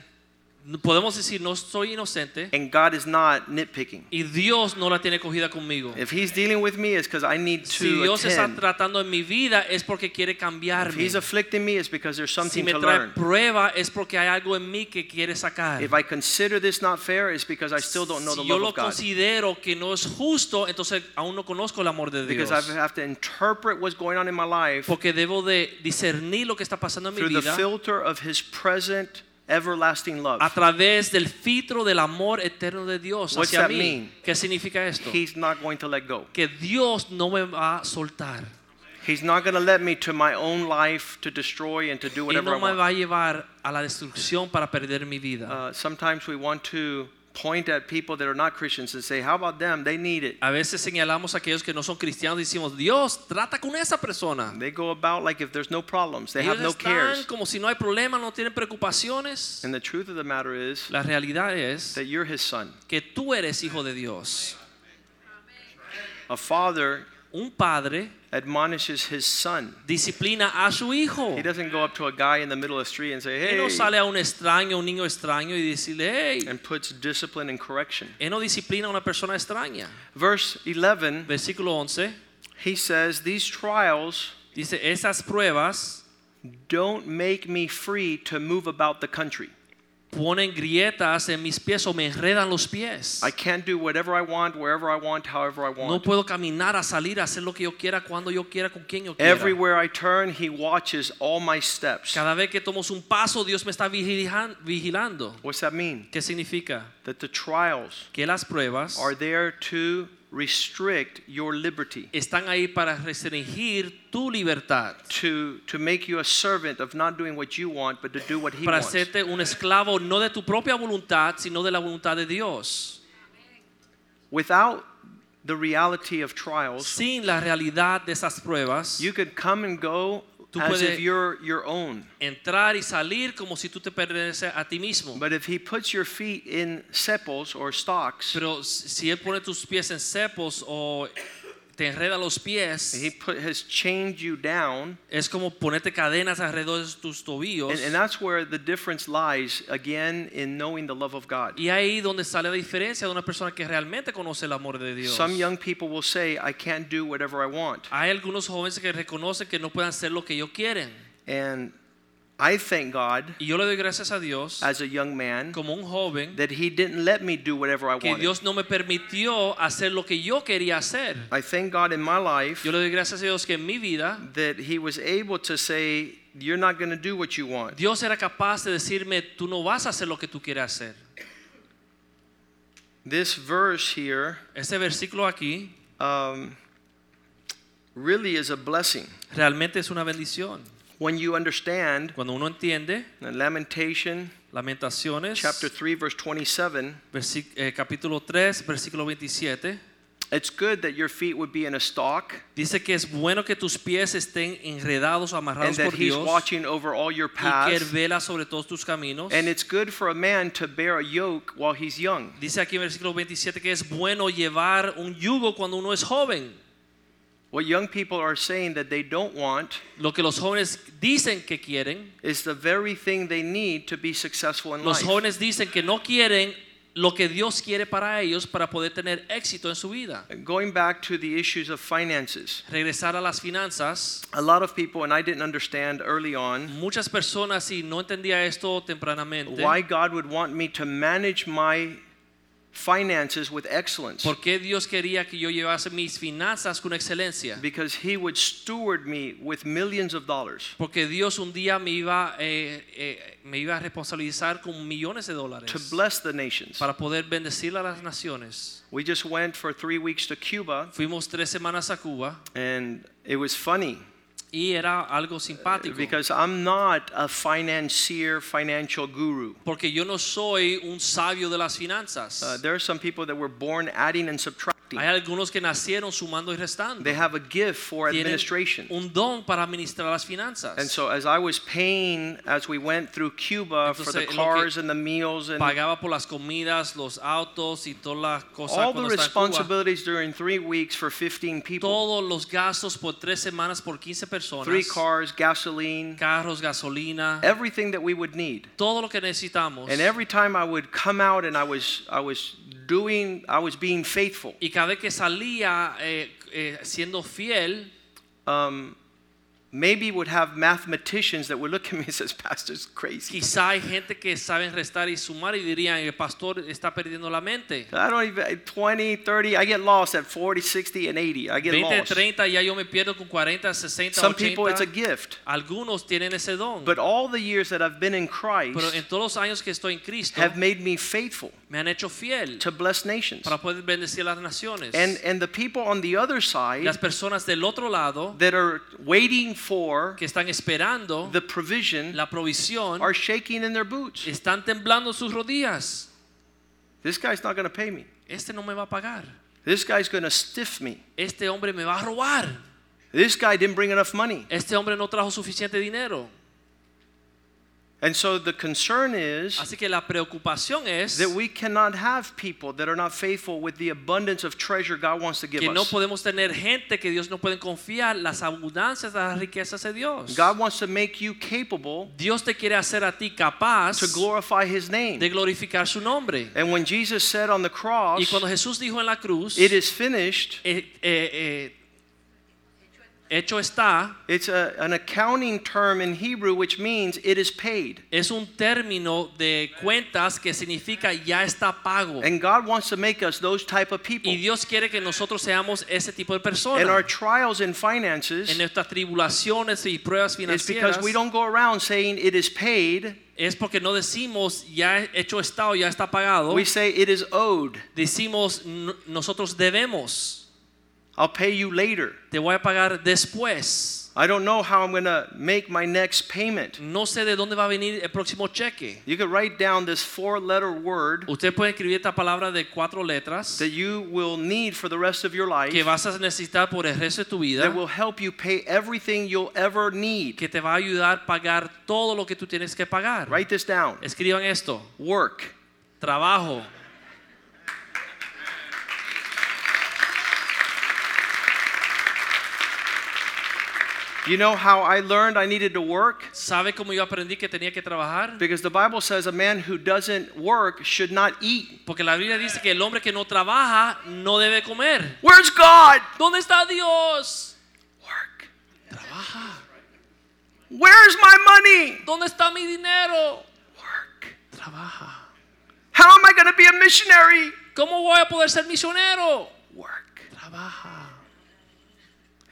Podemos decir, no soy inocente and God is not nitpicking. y Dios no la tiene cogida conmigo. If he's dealing with me, it's because I need Si to Dios está tratando en mi vida es porque quiere If cambiarme. he's afflicting me, it's because there's Si something me to trae learn. prueba es porque hay algo en mí que quiere sacar. If I consider this not fair, it's because I still don't know the Si yo love lo of God. considero que no es justo, entonces aún no conozco el amor de Dios. Because I have to interpret what's going on in my life Porque debo de discernir lo que está pasando en mi through the vida filter of his present everlasting love. a través del filtro del amor eterno de Dios What's hacia that mí. mean? ¿Qué significa esto? He's not going to let go. Que Dios no me va a soltar. He's not going to let me to my own life to destroy and to do whatever no I me want. va a llevar a la destrucción para perder mi vida. Uh, sometimes we want to point at people that are not Christians and say, How about them? They need it. A veces señalamos a aquellos que no son cristianos y decimos, Dios, trata con esa persona. They go about like if there's no problems, they have Ellos no están cares. como si no hay problema, no tienen preocupaciones. And the truth of the matter is La realidad es that you're his son. que tú eres hijo de Dios. A father Un padre admonishes his son. disciplina a su hijo. He doesn't go up to a guy in the middle of the street and say, Él Hey, no sale a un extraño, un niño extraño y decirle, hey, and puts discipline and correction. él no disciplina a una persona extraña. Verse 11, Versículo 11 he says, These trials dice, esas pruebas don't make me free to move about the country. Ponen grietas en mis pies o me enredan los pies. I can't do whatever I want, wherever I want, however I want. No puedo caminar a salir a hacer lo que yo quiera, cuando yo quiera, con quien yo quiera. Everywhere I turn, He watches all my steps. Cada vez que tomo un paso, Dios me está vigilan- vigilando. What's that mean? ¿Qué significa? That the trials Que las pruebas are there to restrict your liberty, están ahí para restringir tu libertad, to, to make you a servant of not doing what you want, but to do what He para wants. hacerte un esclavo no de tu propia voluntad, sino de la voluntad de Dios. Without the reality of trials, Sin la realidad de esas pruebas, you could come and go Tú as if you're your own. entrar y salir como si tú te perteneces a ti mismo. But if He puts your feet in sepals or stocks, Pero si Él pone tus pies en cepos o te enreda los pies, He put, has chained you down. es como ponerte cadenas alrededor de tus tobillos. And, and that's where the difference lies, again, in knowing the love of God. Y ahí donde sale la diferencia de una persona que realmente conoce el amor de Dios. Some young people will say, I can't do whatever I want. Hay algunos jóvenes que reconocen que no pueden hacer lo que ellos quieren. And I thank God, Y yo le doy gracias a Dios as a young man, como un joven that He didn't let me do whatever I que wanted. Dios no me permitió hacer lo que yo quería hacer. I thank God in my life Yo le doy gracias a Dios que en mi vida that He was able to say, You're not going to do what you want. Dios era capaz de decirme, tú no vas a hacer lo que tú quieres hacer. This verse here Ese versículo aquí um, really is a blessing. realmente es una bendición. When you understand Cuando uno entiende Lamentation Lamentaciones, chapter 3, verse 27, eh, capítulo 3, versículo 27, it's good that your feet would be in a stalk dice que es bueno que tus pies estén enredados o and that por He's Dios watching over all your paths. y que Él vela sobre todos tus caminos. And it's good for a man to bear a yoke while he's young. Dice aquí en versículo 27 que es bueno llevar un yugo cuando uno es joven. What young people are saying that they don't want Lo que los jóvenes dicen que quieren, is the very thing they need to be successful in los life. jóvenes dicen que no quieren lo que Dios quiere para ellos para poder tener éxito en su vida. Going back to the issues of finances, Regresar a las finanzas. a lot of people, and I didn't understand early on, Muchas personas, y no entendía esto tempranamente, why God would want me to manage my finances with excellence. ¿por qué Dios quería que yo llevase mis finanzas con excelencia? Because He would steward me with millions of dollars. Porque Dios un día me iba, eh, eh, me iba a responsabilizar con millones de dólares to bless the nations. para poder bendecir a las naciones. We just went for three weeks to Cuba, Fuimos tres semanas a Cuba and it was funny y era algo simpático. because I'm not a financier, financial guru. Porque yo no soy un sabio de las finanzas. Uh, there are some people that were born adding and subtracting. Hay algunos que nacieron sumando y restando. They have a gift for Tienen administration. un don para administrar las finanzas. And so, as I was paying as we went through Cuba for the Entonces, lo que cars and the meals and Pagaba por las comidas, los autos y todas las cosas all the en Cuba. responsibilities during three weeks for 15 people Todos los gastos por tres semanas por 15 personas. Three cars, gasoline, Carros, gasolina. everything that we would need. todo lo que necesitamos. And every time I would come out and I was, I was doing, I was being faithful. y cada vez que salía eh, eh, siendo fiel, Um, maybe would have mathematicians that would look at me and says, Pastor's crazy. quizá hay gente que saben restar y sumar y dirían, el pastor está perdiendo la mente. I don't even, eh, 20, 30, I get lost at 40, 60, and 80. I get 20, lost. 30, ya yo me pierdo con 40, 60, Some people, it's a gift. Algunos tienen ese don. But all the years that I've been in Christ Pero en todos los años que estoy en Cristo, have made me faithful me han hecho fiel to bless nations. para poder bendecir las naciones. And, and the people on the other side las personas del otro lado that are waiting for que están esperando the provision la provisión are shaking in their boots. están temblando sus rodillas. This guy's not going to pay me. Este no me va a pagar. This guy's going to stiff me. Este hombre me va a robar. This guy didn't bring enough money. Este hombre no trajo suficiente dinero. And so the concern is Así que la preocupación es that we cannot have people that are not faithful with the abundance of treasure God wants to give que no us. podemos tener gente que Dios no puede confiar las abundancias las riquezas de Dios. God wants to make you capable Dios te quiere hacer a ti capaz to glorify His name. de glorificar su nombre. And when Jesus said on the Y cross, cuando Jesús dijo en la cruz, it is finished, eh, eh, eh, Hecho está It's a, an accounting term in Hebrew which means it is paid. es un término de cuentas que significa ya está pago. And God wants to make us those type of people. Y Dios quiere que nosotros seamos ese tipo de personas. And our trials and finances. En nuestras tribulaciones y pruebas is because we don't go around saying it is paid. es porque no decimos ya hecho está o ya está pagado. We say it is owed. Decimos nosotros debemos. I'll pay you later. Te voy a pagar después. I don't know how I'm going to make my next payment. No sé de dónde va a venir el próximo cheque. You could write down this four letter word Usted puede escribir esta palabra de cuatro letras that you will need for the rest of your life que vas a necesitar por el resto de tu vida, that will help you pay everything you'll ever need. que te va a ayudar a pagar todo lo que tú tienes que pagar. Write this down. Escriban esto. Work. Trabajo. You know how I learned I needed to work? ¿Sabe cómo yo aprendí que tenía que trabajar? Because the Bible says a man who doesn't work should not eat. Porque la Biblia dice que el hombre que no trabaja no debe comer. Where's God? ¿Dónde está Dios? Work. Trabaja. Where's my money? ¿Dónde está mi dinero? Work. Trabaja. How am I going to be a missionary? ¿Cómo voy a poder ser misionero? Work. Trabaja.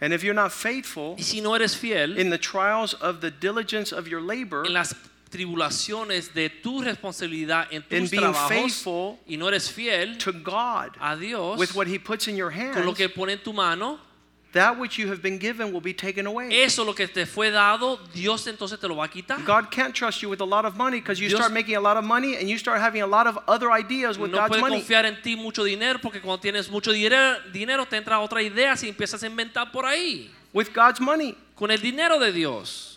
And if you're not faithful Y si no eres fiel in the trials of the diligence of your labor, en las tribulaciones de tu responsabilidad en In tus being trabajos faithful y no eres fiel to God a Dios with what He puts in your con lo hands, que pone en tu mano, that which you have been given will be taken away. eso lo que te fue dado, Dios entonces te lo va a quitar. God can't trust you with a lot of money because you Dios- start making a lot of money and you start having a lot of other ideas with No God's puede money. confiar en ti mucho dinero porque cuando tienes mucho dinero, dinero te entra otra idea y empiezas a inventar por ahí With God's money. con el dinero de Dios.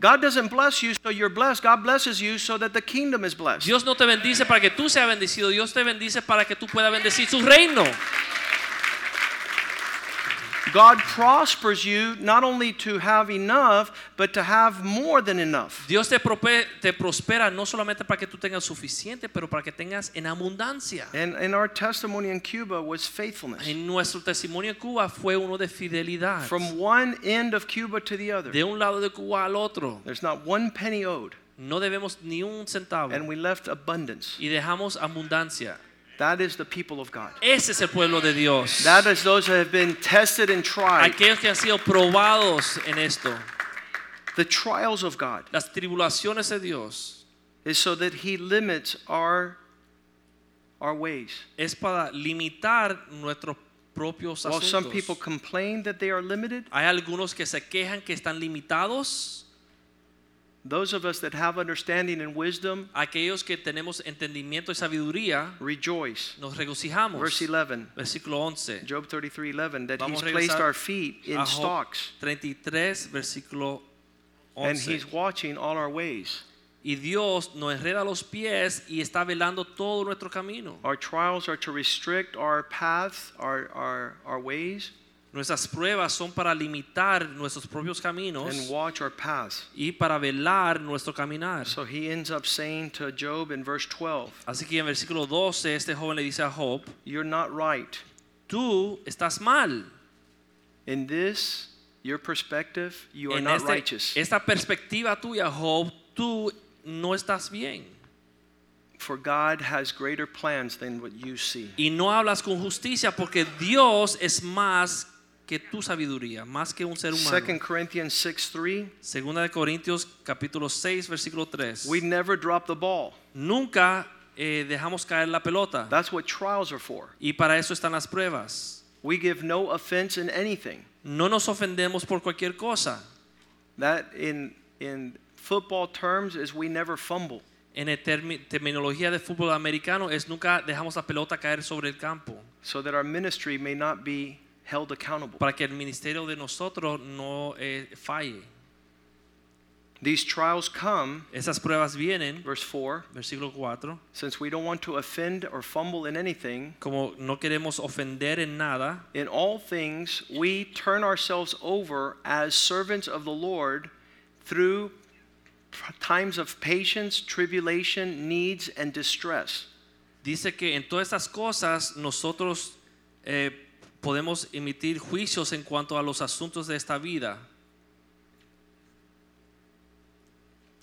God doesn't bless you so you're blessed. God blesses you so that the kingdom is blessed. Dios no te bendice para que tú seas bendecido, Dios te bendice para que tú puedas bendecir su reino. God prospers you not only to have enough, but to have more than enough. Dios te, te prospera no solamente para que tú tengas suficiente, pero para que tengas en abundancia. And, and our testimony in Cuba was faithfulness. En nuestro testimonio en Cuba fue uno de fidelidad. From one end of Cuba to the other, De un lado de Cuba al otro. there's not one penny owed. No debemos ni un centavo. And we left abundance. Y dejamos abundancia. That is the people of God. Ese es el pueblo de Dios. That is those that have been tested and tried. Aquellos que han sido probados en esto. The trials of God Las tribulaciones de Dios is so that He limits our, our ways. es para limitar nuestros propios asuntos. While some people complain that they are limited, Hay algunos que se quejan que están limitados. Those of us that have understanding and wisdom Aquellos que tenemos entendimiento y sabiduría, rejoice. nos regocijamos. Verse 11, Versículo 11. Job 33:11 that Vamos He's placed our feet in stocks 33, versículo and He's watching all our ways. Y Dios nos enreda los pies y está velando todo nuestro camino. Our trials are to restrict our paths, our, our, our ways, Nuestras pruebas son para limitar nuestros propios and caminos watch our paths. y para velar nuestro caminar. So he ends up saying to Job in verse 12, Así que en versículo 12 este joven le dice a Job, You're not right. tú estás mal. In this, your perspective, you are En not este- righteous. esta perspectiva tuya, Job, tú no estás bien. For God has greater plans than what you see. Y no hablas con justicia porque Dios es más que tu sabiduría, más que un ser humano. 2 Corinthians 6 3, Segunda de Corintios capítulo 6 versículo 3. we never drop the ball. Nunca eh, dejamos caer la pelota. That's what trials are for. Y para eso están las pruebas. We give no offense in anything. No nos ofendemos por cualquier cosa. That in in football terms is we never fumble. En terminología de fútbol americano es nunca dejamos la pelota caer sobre el campo so that our ministry may not be held accountable. para que el ministerio de nosotros no eh, falle. These trials come, Esas pruebas vienen, verse 4, versículo 4, since we don't want to offend or fumble in anything, como no queremos ofender en nada, in all things we turn ourselves over as servants of the Lord through times of patience, tribulation, needs, and distress. dice que en todas estas cosas nosotros eh, podemos emitir juicios en cuanto a los asuntos de esta vida.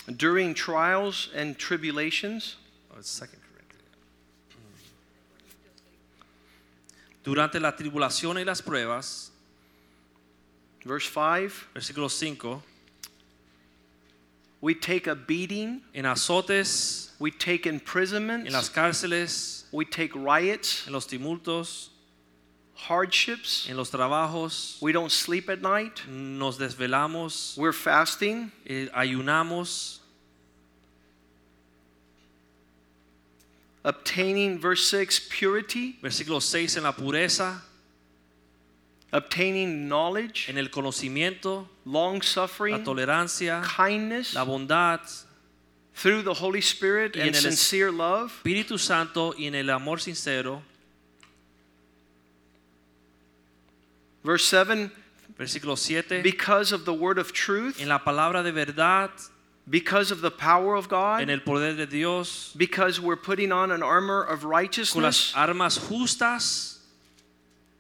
During trials and tribulations, Oh. Durante la tribulación y las pruebas, verse 5, versículo 5, we take a beating, en azotes, we take imprisonments, en las cárceles, we take riots, en los tumultos, hardships, en los trabajos, we don't sleep at night, nos desvelamos, we're fasting, eh, ayunamos, obtaining, verse 6, purity, versículo 6, en la pureza, obtaining knowledge, en el conocimiento, long suffering. la tolerancia, kindness, la bondad, through the Holy Spirit Y and en el es- sincere love. Espíritu Santo y en el amor sincero. Verse 7, Versículo 7, because of the word of truth, en la palabra de verdad, because of the power of God. en el poder de Dios, because we're putting on an armor of con righteousness las armas justas,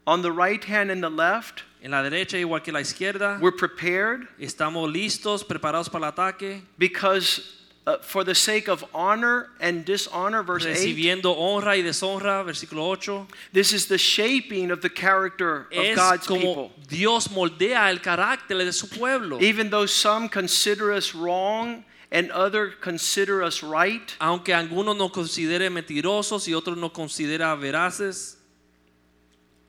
on the right hand and the left. en la derecha igual que la izquierda, We're prepared estamos listos, preparados para el ataque, because uh, for the sake of honor and dishonor, verse 8, recibiendo honra y deshonra, versículo 8. this is the shaping of the character of Es God's como people. Dios moldea el carácter de su pueblo. Even though some consider us wrong and other consider us right, Aunque algunos nos consideren mentirosos y otros nos consideran veraces,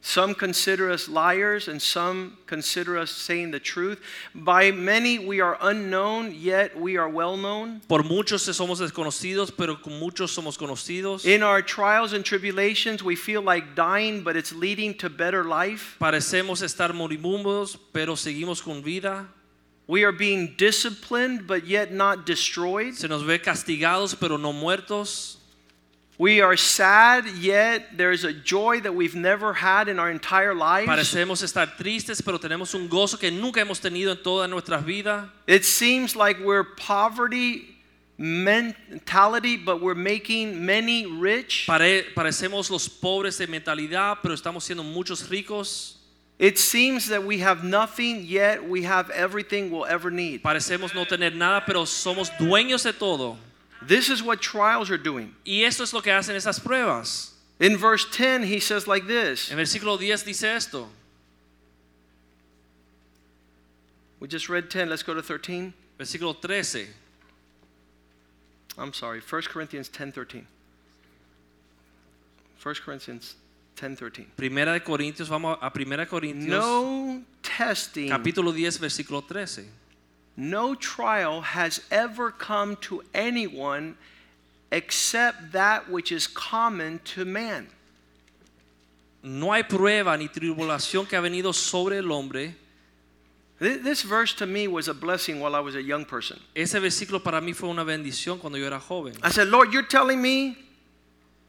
some consider us liars and some consider us saying the truth. By many we are unknown, yet we are well known. por muchos somos desconocidos, pero con muchos somos conocidos. In our trials and tribulations, we feel like dying, but it's leading to better life. Parecemos estar moribundos, pero seguimos con vida. We are being disciplined, but yet not destroyed. Se nos ve castigados, pero no muertos. We are sad, yet there's a joy that we've never had in our entire lives. Parecemos estar tristes, pero tenemos un gozo que nunca hemos tenido en todas nuestras vidas. It seems like we're poverty mentality, but we're making many rich. Pare- parecemos los pobres de mentalidad, pero estamos siendo muchos ricos. It seems that we have nothing, yet we have everything we'll ever need. Parecemos no tener nada, pero somos dueños de todo. This is what trials are doing. Y esto es lo que hacen esas pruebas. In verse 10, he says like this. En versículo 10 dice esto. We just read 10, let's go to 13. Versículo 13. I'm sorry, 1 Corinthians 10 13. 1 Corinthians 10 13. Primera de Corintios, vamos a Primera de Corintios, No testing, capítulo 10, versículo 13. No trial has ever come to anyone except that which is common to man. No hay prueba ni tribulación que ha venido sobre el hombre. This verse to me was a blessing while I was a young person. Ese versículo para mí fue una bendición cuando yo era joven. I said, Lord, you're telling me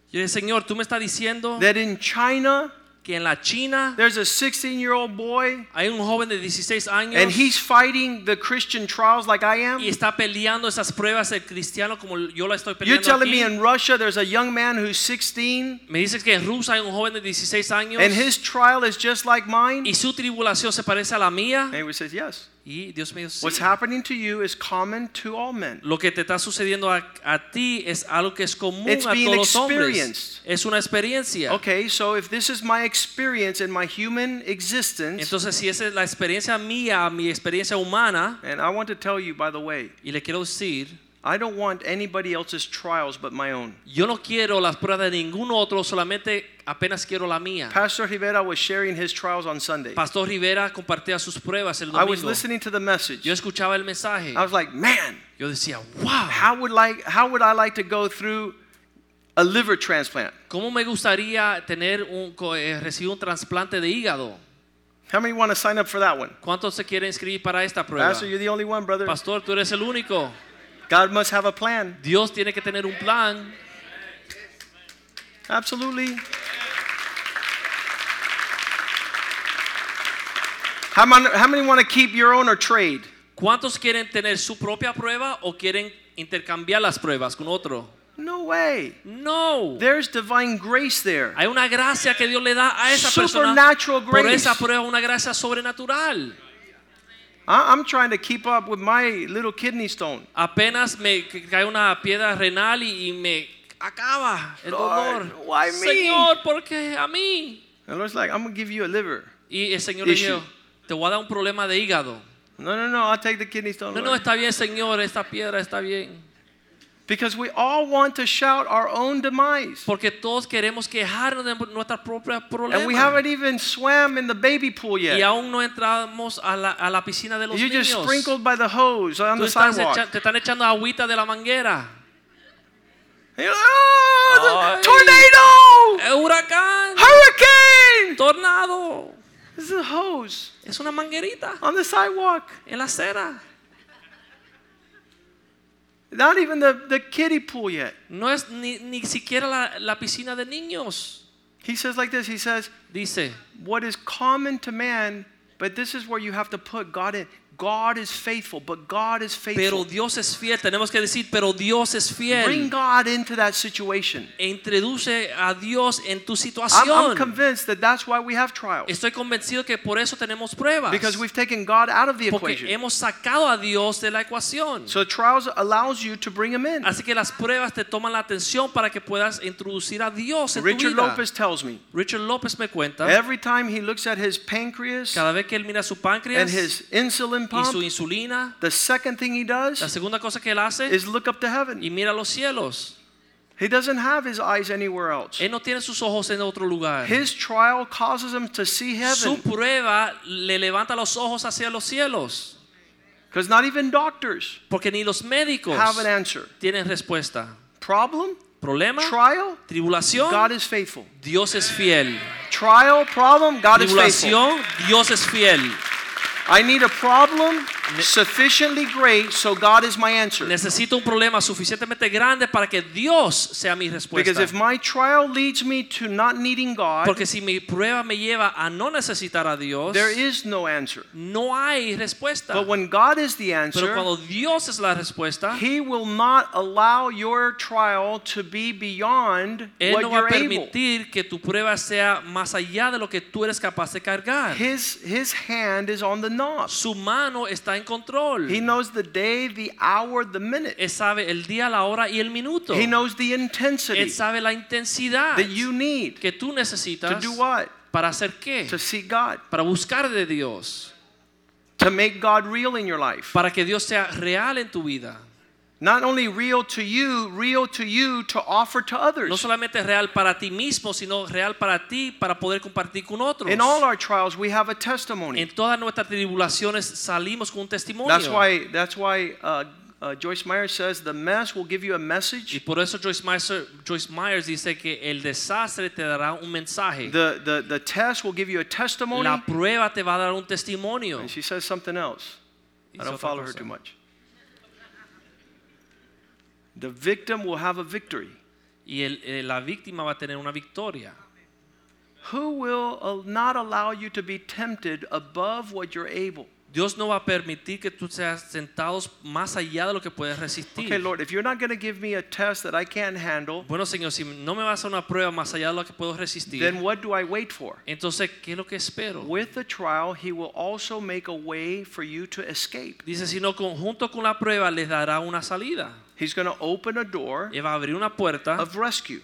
Yo dije, Señor, tú me estás diciendo that in China que en la China there's a 16 year old boy hay un joven de 16 años and he's fighting the Christian trials like I am? y está peleando esas pruebas del cristiano como yo la estoy peleando You're telling me in Russia there's a young man who's 16 Me dices que en Rusia hay un joven de 16 años and his trial is just like mine? y su tribulación se parece a la mía. And he says, Yes. Y Dios me dijo, What's happening to you is common to all men. Lo que te está sucediendo a, a ti es algo que es común It's a being todos los hombres. experienced. Es una experiencia. Okay, so if this is my experience in my human existence, Entonces, si esa es la experiencia mía, mi experiencia humana, and I want to tell you, by the way, y le quiero decir, I don't want anybody else's trials but my own. yo no quiero las pruebas de ningún otro, solamente apenas quiero la mía. Pastor Rivera was sharing his trials on Sunday. Pastor Rivera compartía sus pruebas el domingo. I was listening to the message. Yo escuchaba el mensaje. I was like, man, Yo decía, wow, how would like how would I like to go through a liver transplant? ¿cómo me gustaría tener un, eh, recibir un trasplante de hígado? How many want to sign up for that one? ¿Cuántos se quieren inscribir para esta prueba? Pastor, you're the only one, brother. Pastor, tú eres el único. God must have a plan. Dios tiene que tener un plan. Absolutely. How many, how many want to keep your own or trade? ¿Cuántos quieren tener su propia prueba o quieren intercambiar las pruebas con otro? No way. No. There's divine grace there. Hay una gracia que Dios le da a esa persona Supernatural por esa prueba, una gracia sobrenatural. I'm trying to keep up with my little kidney stone. Apenas me cae una piedra renal y, y me acaba el dolor. Lord, why me? Señor, ¿por qué a mí? And the Lord's like, I'm going to give you a liver. Y el Señor le Issue. dijo, te voy a dar un problema de hígado. No, no, no, I'll take the kidney stone. No, no, está bien, Señor, esta piedra está bien. Because we all want to shout our own demise. Porque todos queremos quejarnos de nuestras propias And we haven't even swam in the baby pool Y yet. aún no entramos a la, a la piscina de los You're just niños. sprinkled by the hose on Tú the sidewalk. echa- te están echando agüita de la manguera. Like, oh, tornado! ¡Es huracán! Hurricane! ¡Tornado! This is a hose Es una manguerita on the sidewalk. en la acera. Not even the, the kiddie pool yet. No es ni, ni siquiera la, la piscina de niños. He says like this, he says, Dice, what is common to man, but this is where you have to put God in. God is faithful, but God is faithful. pero. Dios es fiel. Tenemos que decir, pero Dios es fiel. Bring. God into that situation. Introduce a Dios en tu I'm, I'm convinced that that's why we have trials. Estoy convencido que por eso tenemos pruebas. Because we've taken God out of the Porque equation. hemos sacado a Dios de la ecuación. So trials allows you to bring him in. Así que las pruebas te toman la atención para que puedas introducir a Dios en tu Richard vida. Lopez tells me Richard López me cuenta, every time he looks at his pancreas cada vez que él mira su páncreas and his insulin y su insulina, the second thing he la does segunda cosa que él hace is look up to y heaven. mira los cielos. He doesn't have his eyes anywhere else. Él no tiene sus ojos en otro lugar. His trial causes him to see Su heaven. prueba le levanta los ojos hacia los cielos. Because not even doctors Porque ni los médicos have an answer. tienen respuesta. Problem, Problema, trial, tribulación, God is faithful. Dios es fiel. Trial, problem, God is faithful. Dios es fiel. I need a problem sufficiently great so God is my answer. Necesito un problema suficientemente grande para que Dios sea mi respuesta. Because if my trial leads me to not needing God, Porque si mi prueba me lleva a no necesitar a Dios, there is no answer. no hay respuesta. But when God is the answer, Pero cuando Dios es la respuesta, He will not allow your trial to be beyond Él what no va a you're able. permitir que tu prueba sea más allá de lo que tú eres capaz de cargar. His, his hand is on the knob. Su mano está en control. He knows the day, the hour, the minute. Él sabe el día, la hora y el minuto. He knows the intensity Él sabe la intensidad that you need que tú to do what? para hacer qué? To seek God, Para buscar de Dios. to make God real in your life. Para que Dios sea real en tu vida. Not only real to you, real to you to offer to others. No solamente real para ti mismo, sino real para ti, para poder compartir con otros. In all our trials, we have a testimony. En todas nuestras tribulaciones salimos con un testimonio. That's why. That's why uh, uh, Joyce Meyer says the mess will give you a message. Y por eso Joyce Myers, Joyce Myers dice que el desastre te dará un mensaje. The, the, the test will give you a testimony. La prueba te va a dar un testimonio. And she says something else. I don't follow her too much. The victim will have a victory. Y el- eh, la víctima va a tener una victoria. Who will not allow you to be tempted above what you're able? Dios no va a permitir que tú seas sentados más allá de lo que puedes resistir. Okay, Lord, if you're not going to give me a test that I can't handle, Bueno, Señor, si no me vas a una prueba más allá de lo que puedo resistir, then what do I wait for? entonces, ¿qué es lo que espero? With the trial, He will also make a way for you to escape. Dice, sino junto con la prueba les dará una salida. He's going to open a door Y va a abrir una puerta of rescue.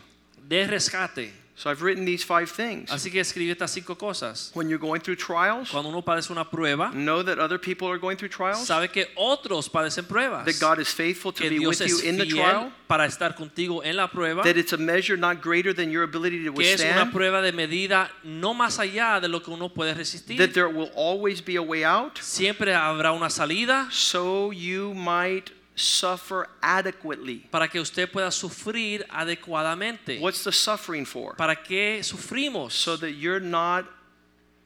de rescate. So I've written these five things. Así que escribe estas cinco cosas. When you're going through trials, Cuando uno padece una prueba, know that other people are going through trials, sabe que otros padecen pruebas. that God is faithful to be Dios with you in the trial, para estar contigo en la prueba. that it's a measure not greater than your ability to withstand. que es una prueba de medida no más allá de lo que uno puede resistir. that there will always be a way out, Siempre habrá una salida so you might suffer adequately. para que usted pueda sufrir adecuadamente. What's the suffering for? ¿Para qué sufrimos? So that you're not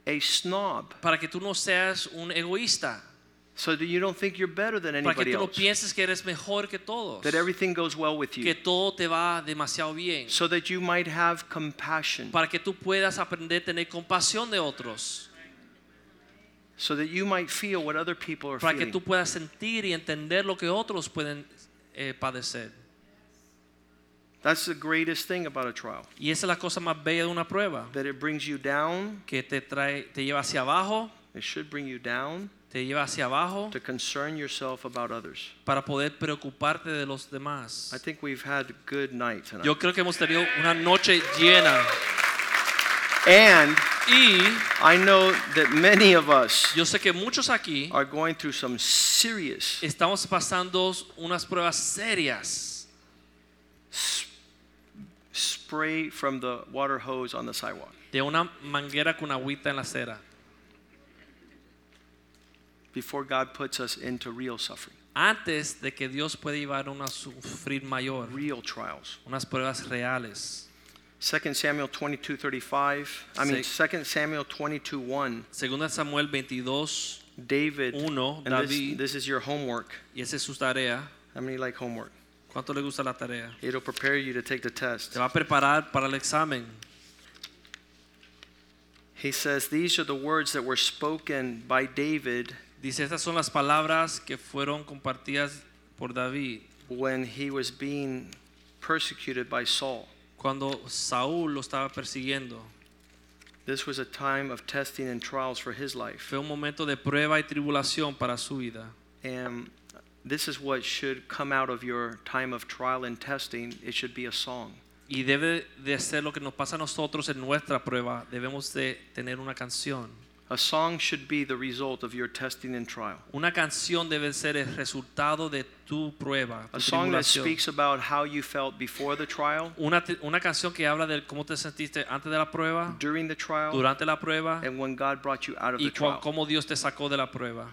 a snob, para que tú no seas un egoísta. so that you don't think you're better than anybody Para que tú no pienses que eres mejor que todos. that everything goes well with you. Que todo te va demasiado bien. so that you might have compassion, Para que tú puedas aprender a tener compasión de otros. So that you might feel what other people are Para que feeling. tú puedas sentir y entender lo que otros pueden eh, padecer. That's the greatest thing about a trial. Y esa es la cosa más bella de una prueba, That it brings you down. que te trae, te lleva hacia abajo, It should bring you down te lleva hacia abajo to concern yourself about others. para poder preocuparte de los demás. I think we've had a good night tonight. Yo creo que hemos tenido una noche llena And y I know that many of us yo sé que muchos aquí are going through some serious estamos pasando unas pruebas serias. spray from the water hose on the sidewalk. de una manguera con agüita en la acera. before God puts us into real suffering, Antes de que Dios pueda llevar a sufrir mayor, real trials. unas pruebas reales. 2 Samuel 22:35. I mean 2 Samuel 22:1. Segunda Samuel 22, David. Uno, and this, David. this is your homework. y esa es su tarea. How many like homework? ¿Cuánto le gusta la tarea? It'll prepare you to take the test. Se va a preparar para el examen. He says, These are the words that were spoken by David Dice, estas son las palabras que fueron compartidas por David when he was being persecuted by Saul. Cuando Saúl lo estaba persiguiendo. This was a time of testing and trials for his life. Fue un momento de prueba y tribulación para su vida. And this is what should come out of your time of trial and testing. It should be a song. Y debe de ser lo que nos pasa a nosotros en nuestra prueba. Debemos de tener una canción. A song should be the result of your testing and trial. Una canción debe ser el resultado de tu prueba, tu A song that speaks about how you felt before the trial, Una, una canción que habla de cómo te sentiste antes de la prueba, during the trial, durante la prueba and when God brought you out of y the trial. cómo Dios te sacó de la prueba.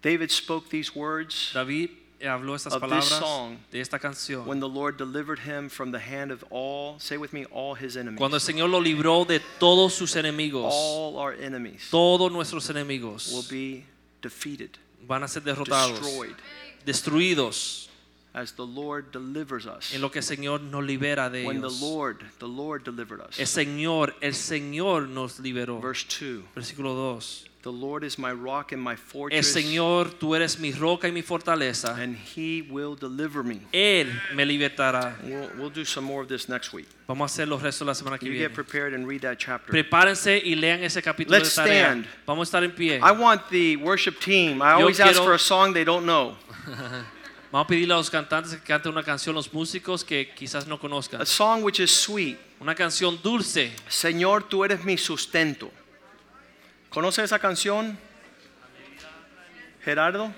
David spoke these words David habló estas Of this palabras song, de esta canción. when the Lord delivered him from the hand of all, say with me, all his enemies. Cuando el Señor lo libró de todos sus enemigos, All our enemies todos nuestros will be defeated, van a ser derrotados, destroyed, destruidos as the Lord delivers us. en lo que el Señor nos libera de When the. Lord, the Lord delivered us. El. Señor, el Señor nos liberó. Verse 2 Versículo 2. The Lord is my rock and my El fortress, Señor, tú eres mi roca y mi fortaleza. and he will deliver me. Él me libertará. We'll, we'll do some more of this next week. Vamos a hacer los restos la semana que You viene. get prepared and read that chapter. Prepárense y lean ese capítulo Let's de tarea. stand. Vamos a estar en pie. I want the worship team. I Yo always ask quiero- for a song they don't know. Vamos a pedirle a los cantantes que canten una canción, los músicos que quizás no conozcan. A song which is sweet. Una canción dulce. Señor, tú eres mi sustento. ¿Conoce esa canción? Gerardo?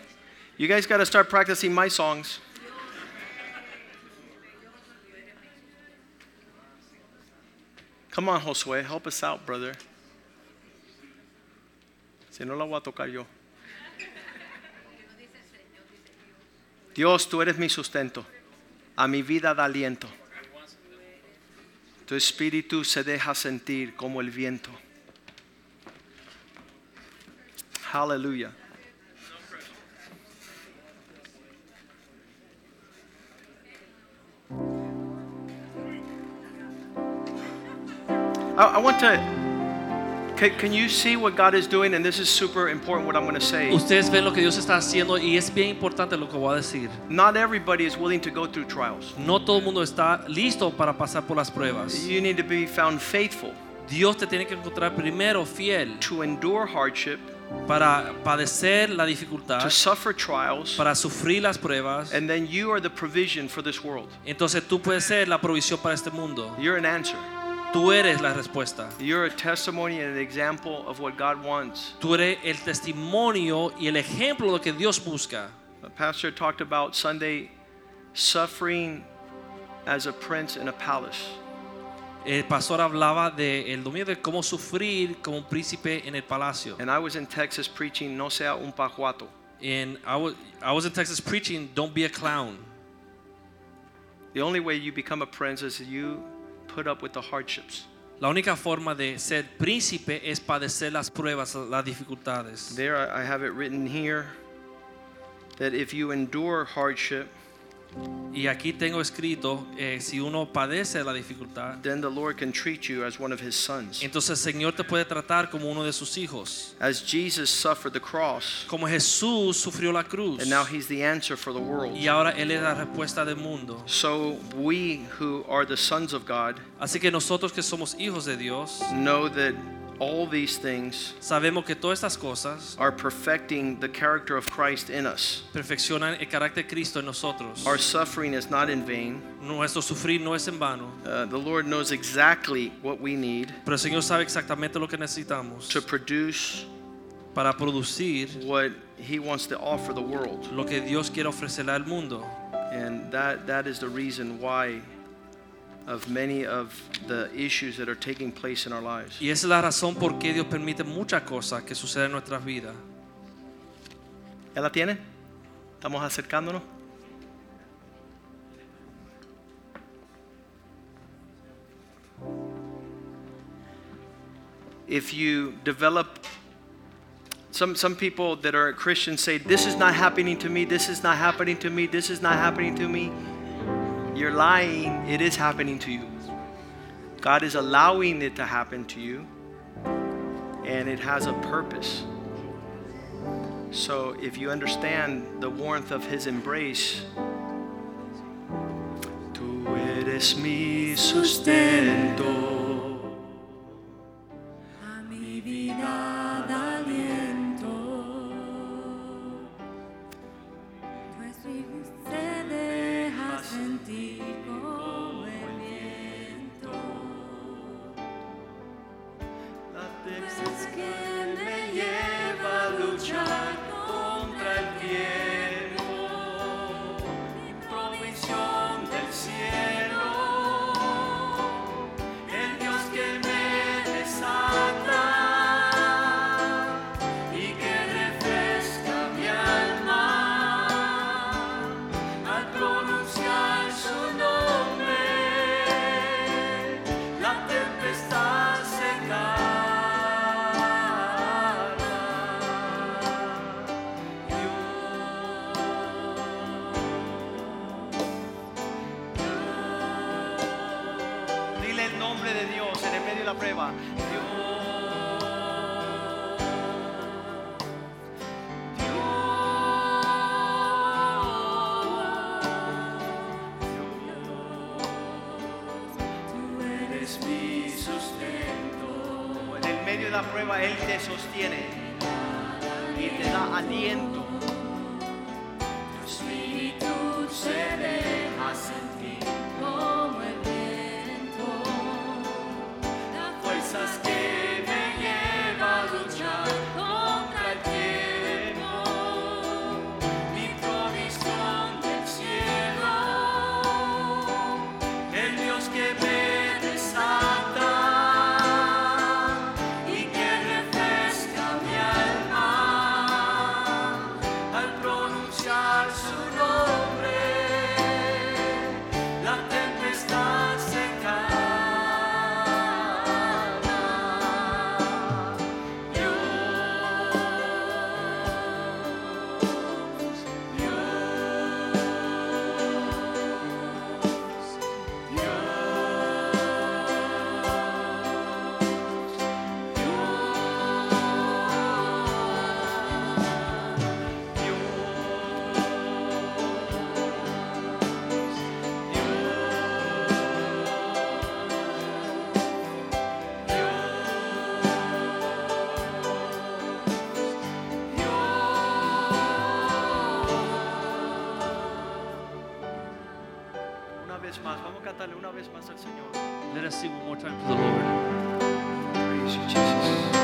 You guys got to start practicing my songs. Come on, Josué, help us out, brother. Si no la voy a tocar yo. Dios, tú eres mi sustento. A mi vida da aliento. Tu espíritu se deja sentir como el viento. Hallelujah. I, I want to. Can, can you see what God is doing? And this is super important what I'm going to say. Ustedes ven lo que Dios está haciendo y es bien importante lo que voy a decir. Not everybody is willing to go through trials. No todo el mundo está listo para pasar por las pruebas. You need to be found faithful Dios te tiene que encontrar primero fiel to endure hardship, para padecer la dificultad, to suffer trials, para sufrir las pruebas. and then you are the provision for this world. Entonces tú puedes ser la provisión para este mundo. You're an answer. Tú eres la respuesta. You're a testimony and an example of what God wants. Tú eres el testimonio y el ejemplo de lo que Dios busca. The pastor talked about Sunday suffering as a prince in a palace. El pastor hablaba de el domingo de cómo sufrir como un príncipe en el palacio. And I was in Texas preaching no sea un pajuato. And I was, I was in Texas preaching, don't be a clown. The only way you become a prince is you put up with the hardships. La única forma de ser príncipe es padecer las pruebas, las dificultades. There I have it written here that if you endure hardship, Y aquí tengo escrito, eh, si uno padece la dificultad, then the Lord can treat you as one of his sons. entonces el Señor te puede tratar como uno de sus hijos. As Jesus suffered the cross, Como Jesús sufrió la cruz. and now he's the answer for the world. Y ahora Él es la respuesta del mundo. So we who are the sons of God Así que nosotros que somos hijos de Dios, know that all these things sabemos que todas estas cosas are perfecting the character of Christ in us. perfeccionan el carácter de Cristo en nosotros. Our suffering is not in vain. Nuestro sufrir no es en vano, Uh, the Lord knows exactly what we need pero el Señor sabe exactamente lo que necesitamos to produce para producir what He wants to offer the world. lo que Dios quiere ofrecerle al mundo. And that, that is the reason why of many of the issues that are taking place in our lives. Y esa es la razón por qué Dios permite muchas cosas que suceden en nuestras vidas. ¿Ya la tienen? ¿Estamos acercándonos? If you develop some some people that are Christians say this is not happening to me, this is not happening to me, this is not happening to me. You're lying, it is happening to you. God is allowing it to happen to you and it has a purpose. So if you understand the warmth of his embrace, tú eres mi sustento. a mi vida sostiene más, cantarle una vez más al Señor. Let us sing one more time to the Lord. Praise you, Jesus.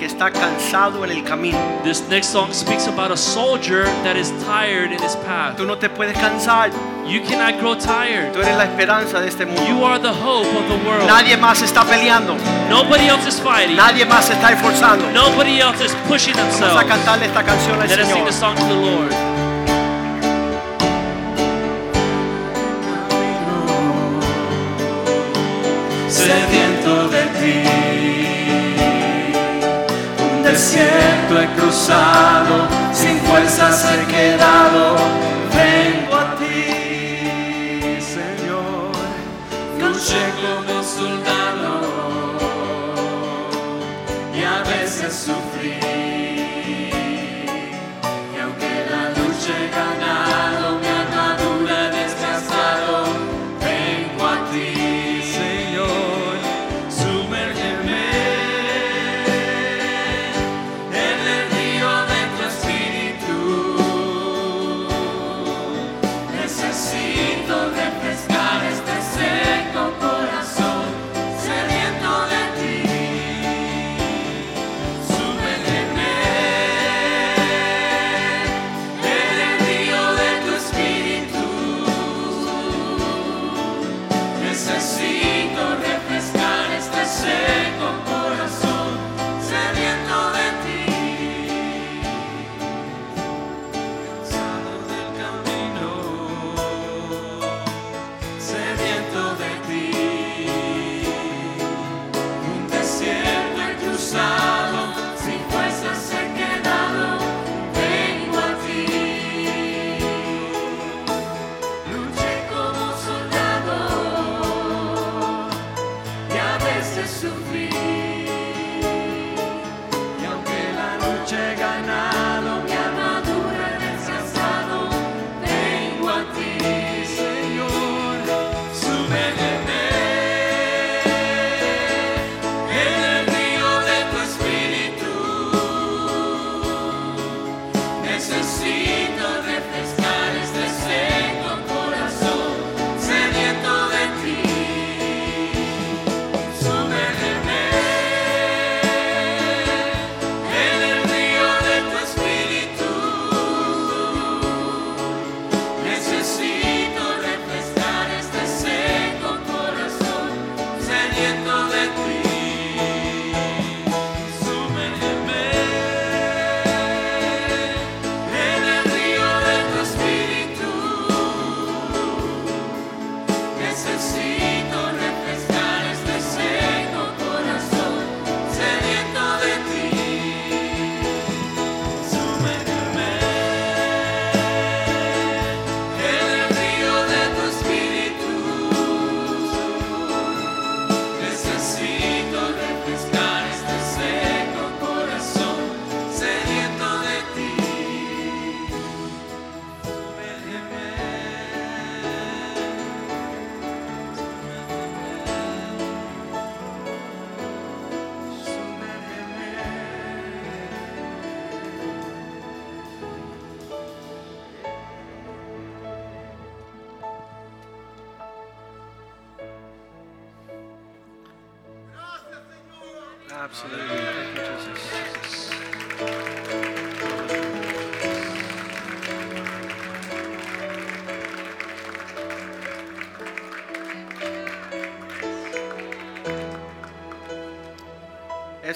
Que está cansado en el camino. This next song speaks about a soldier that is tired in his path. Tú no te puedes cansar. You cannot grow tired. Tú eres la esperanza de este You mundo. are the hope of the world. Nadie más está peleando. Nobody else is fighting. Nadie más se está esforzando. Nobody else is pushing Vamos a themselves. cantarle esta canción al Let us sing Señor. the song to the Lord. sediento desierto he cruzado, sin fuerzas he quedado.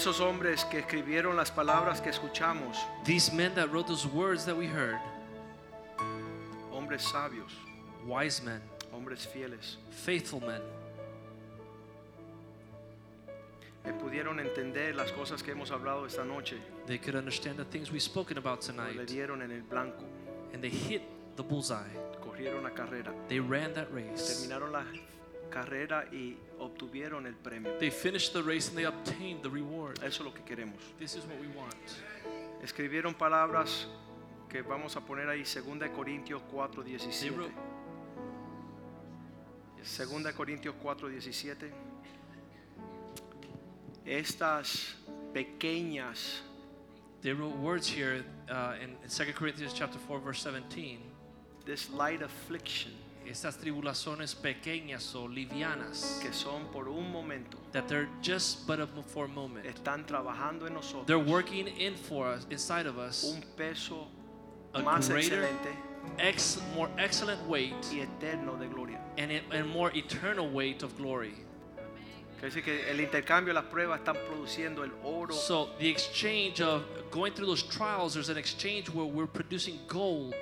Esos hombres que escribieron las palabras que escuchamos, These men that wrote those words that we heard, hombres sabios, wise men, hombres fieles, faithful men, que pudieron entender las cosas que hemos hablado esta noche, they could understand the things we've spoken about le tonight. dieron en el blanco, And they hit the bullseye. corrieron la carrera, They ran that race. terminaron la carrera y obtuvieron el premio. They finished the race and they obtained the reward. Eso es lo que queremos. This is what we want. Escribieron palabras que vamos a poner ahí 2 Corintios 4, They 17. wrote, 2 Corintios 4, 17. Estas pequeñas they wrote words here uh, in, in 2 Corinthians chapter 4, verse 17. this light affliction estas tribulaciones pequeñas o livianas, que son por un momento, that they're just but a, for a moment. están trabajando en They're nosotros working in for us, inside of us, un peso a más greater, excelente ex, more excellent weight y eterno de gloria. and, and more eternal weight of glory. Quiere decir que el intercambio, las pruebas están produciendo el oro So the exchange of going through those trials, there's an exchange where we're producing gold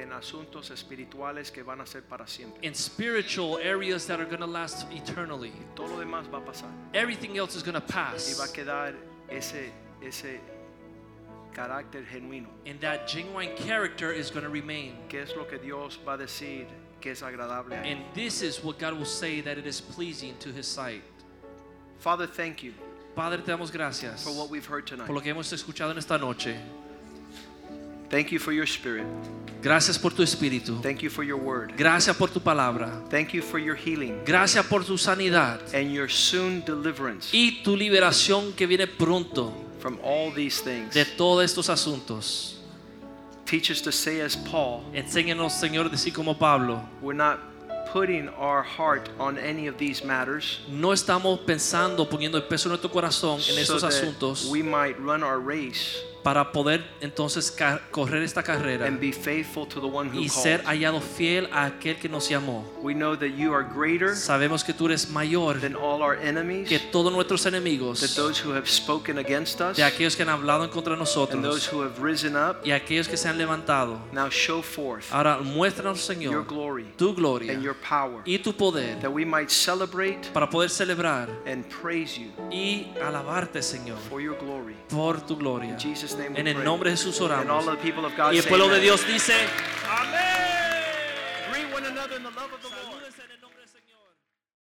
en asuntos espirituales que van a ser para siempre. in spiritual areas that are going to last eternally. Todo lo demás va a pasar Everything else is going to y va a pass. quedar ese, ese carácter genuino. And that genuine character is going to remain. ¿Qué es lo que Dios va a decir que es agradable a él? And this is what God will say that it is pleasing to his sight. Father, thank you Padre, te damos gracias for what we've heard tonight. por lo que hemos escuchado en esta noche. Thank you for your spirit. Gracias por tu espíritu. Thank you for your word. Gracias por tu palabra. Thank you for your healing Gracias por tu sanidad and your soon deliverance y tu liberación que viene pronto from all these things. de todos estos asuntos. Teach us to say as Paul, Enséñanos, Señor, decir como Pablo. we're not putting our heart on any of these matters No estamos pensando, poniendo el peso en nuestro corazón en so estos asuntos we might run our race para poder entonces correr esta carrera and be faithful to the one who y ser hallado fiel a aquel que nos llamó. We know that you are greater Sabemos que tú eres mayor than all our enemies, que todos nuestros that enemigos, those who have spoken against us de aquellos que han hablado en contra de and those nosotros who have risen up. y aquellos que se han levantado. Now show forth Ahora muéstranos, your Señor, glory tu gloria and your power y tu poder that we might celebrate para poder celebrar and praise you y alabarte, Señor, for your glory. por tu gloria. In Jesus' En el pray. nombre de Jesús And all oramos. of the people of God Y el say pueblo de amen. Dios dice, Amén.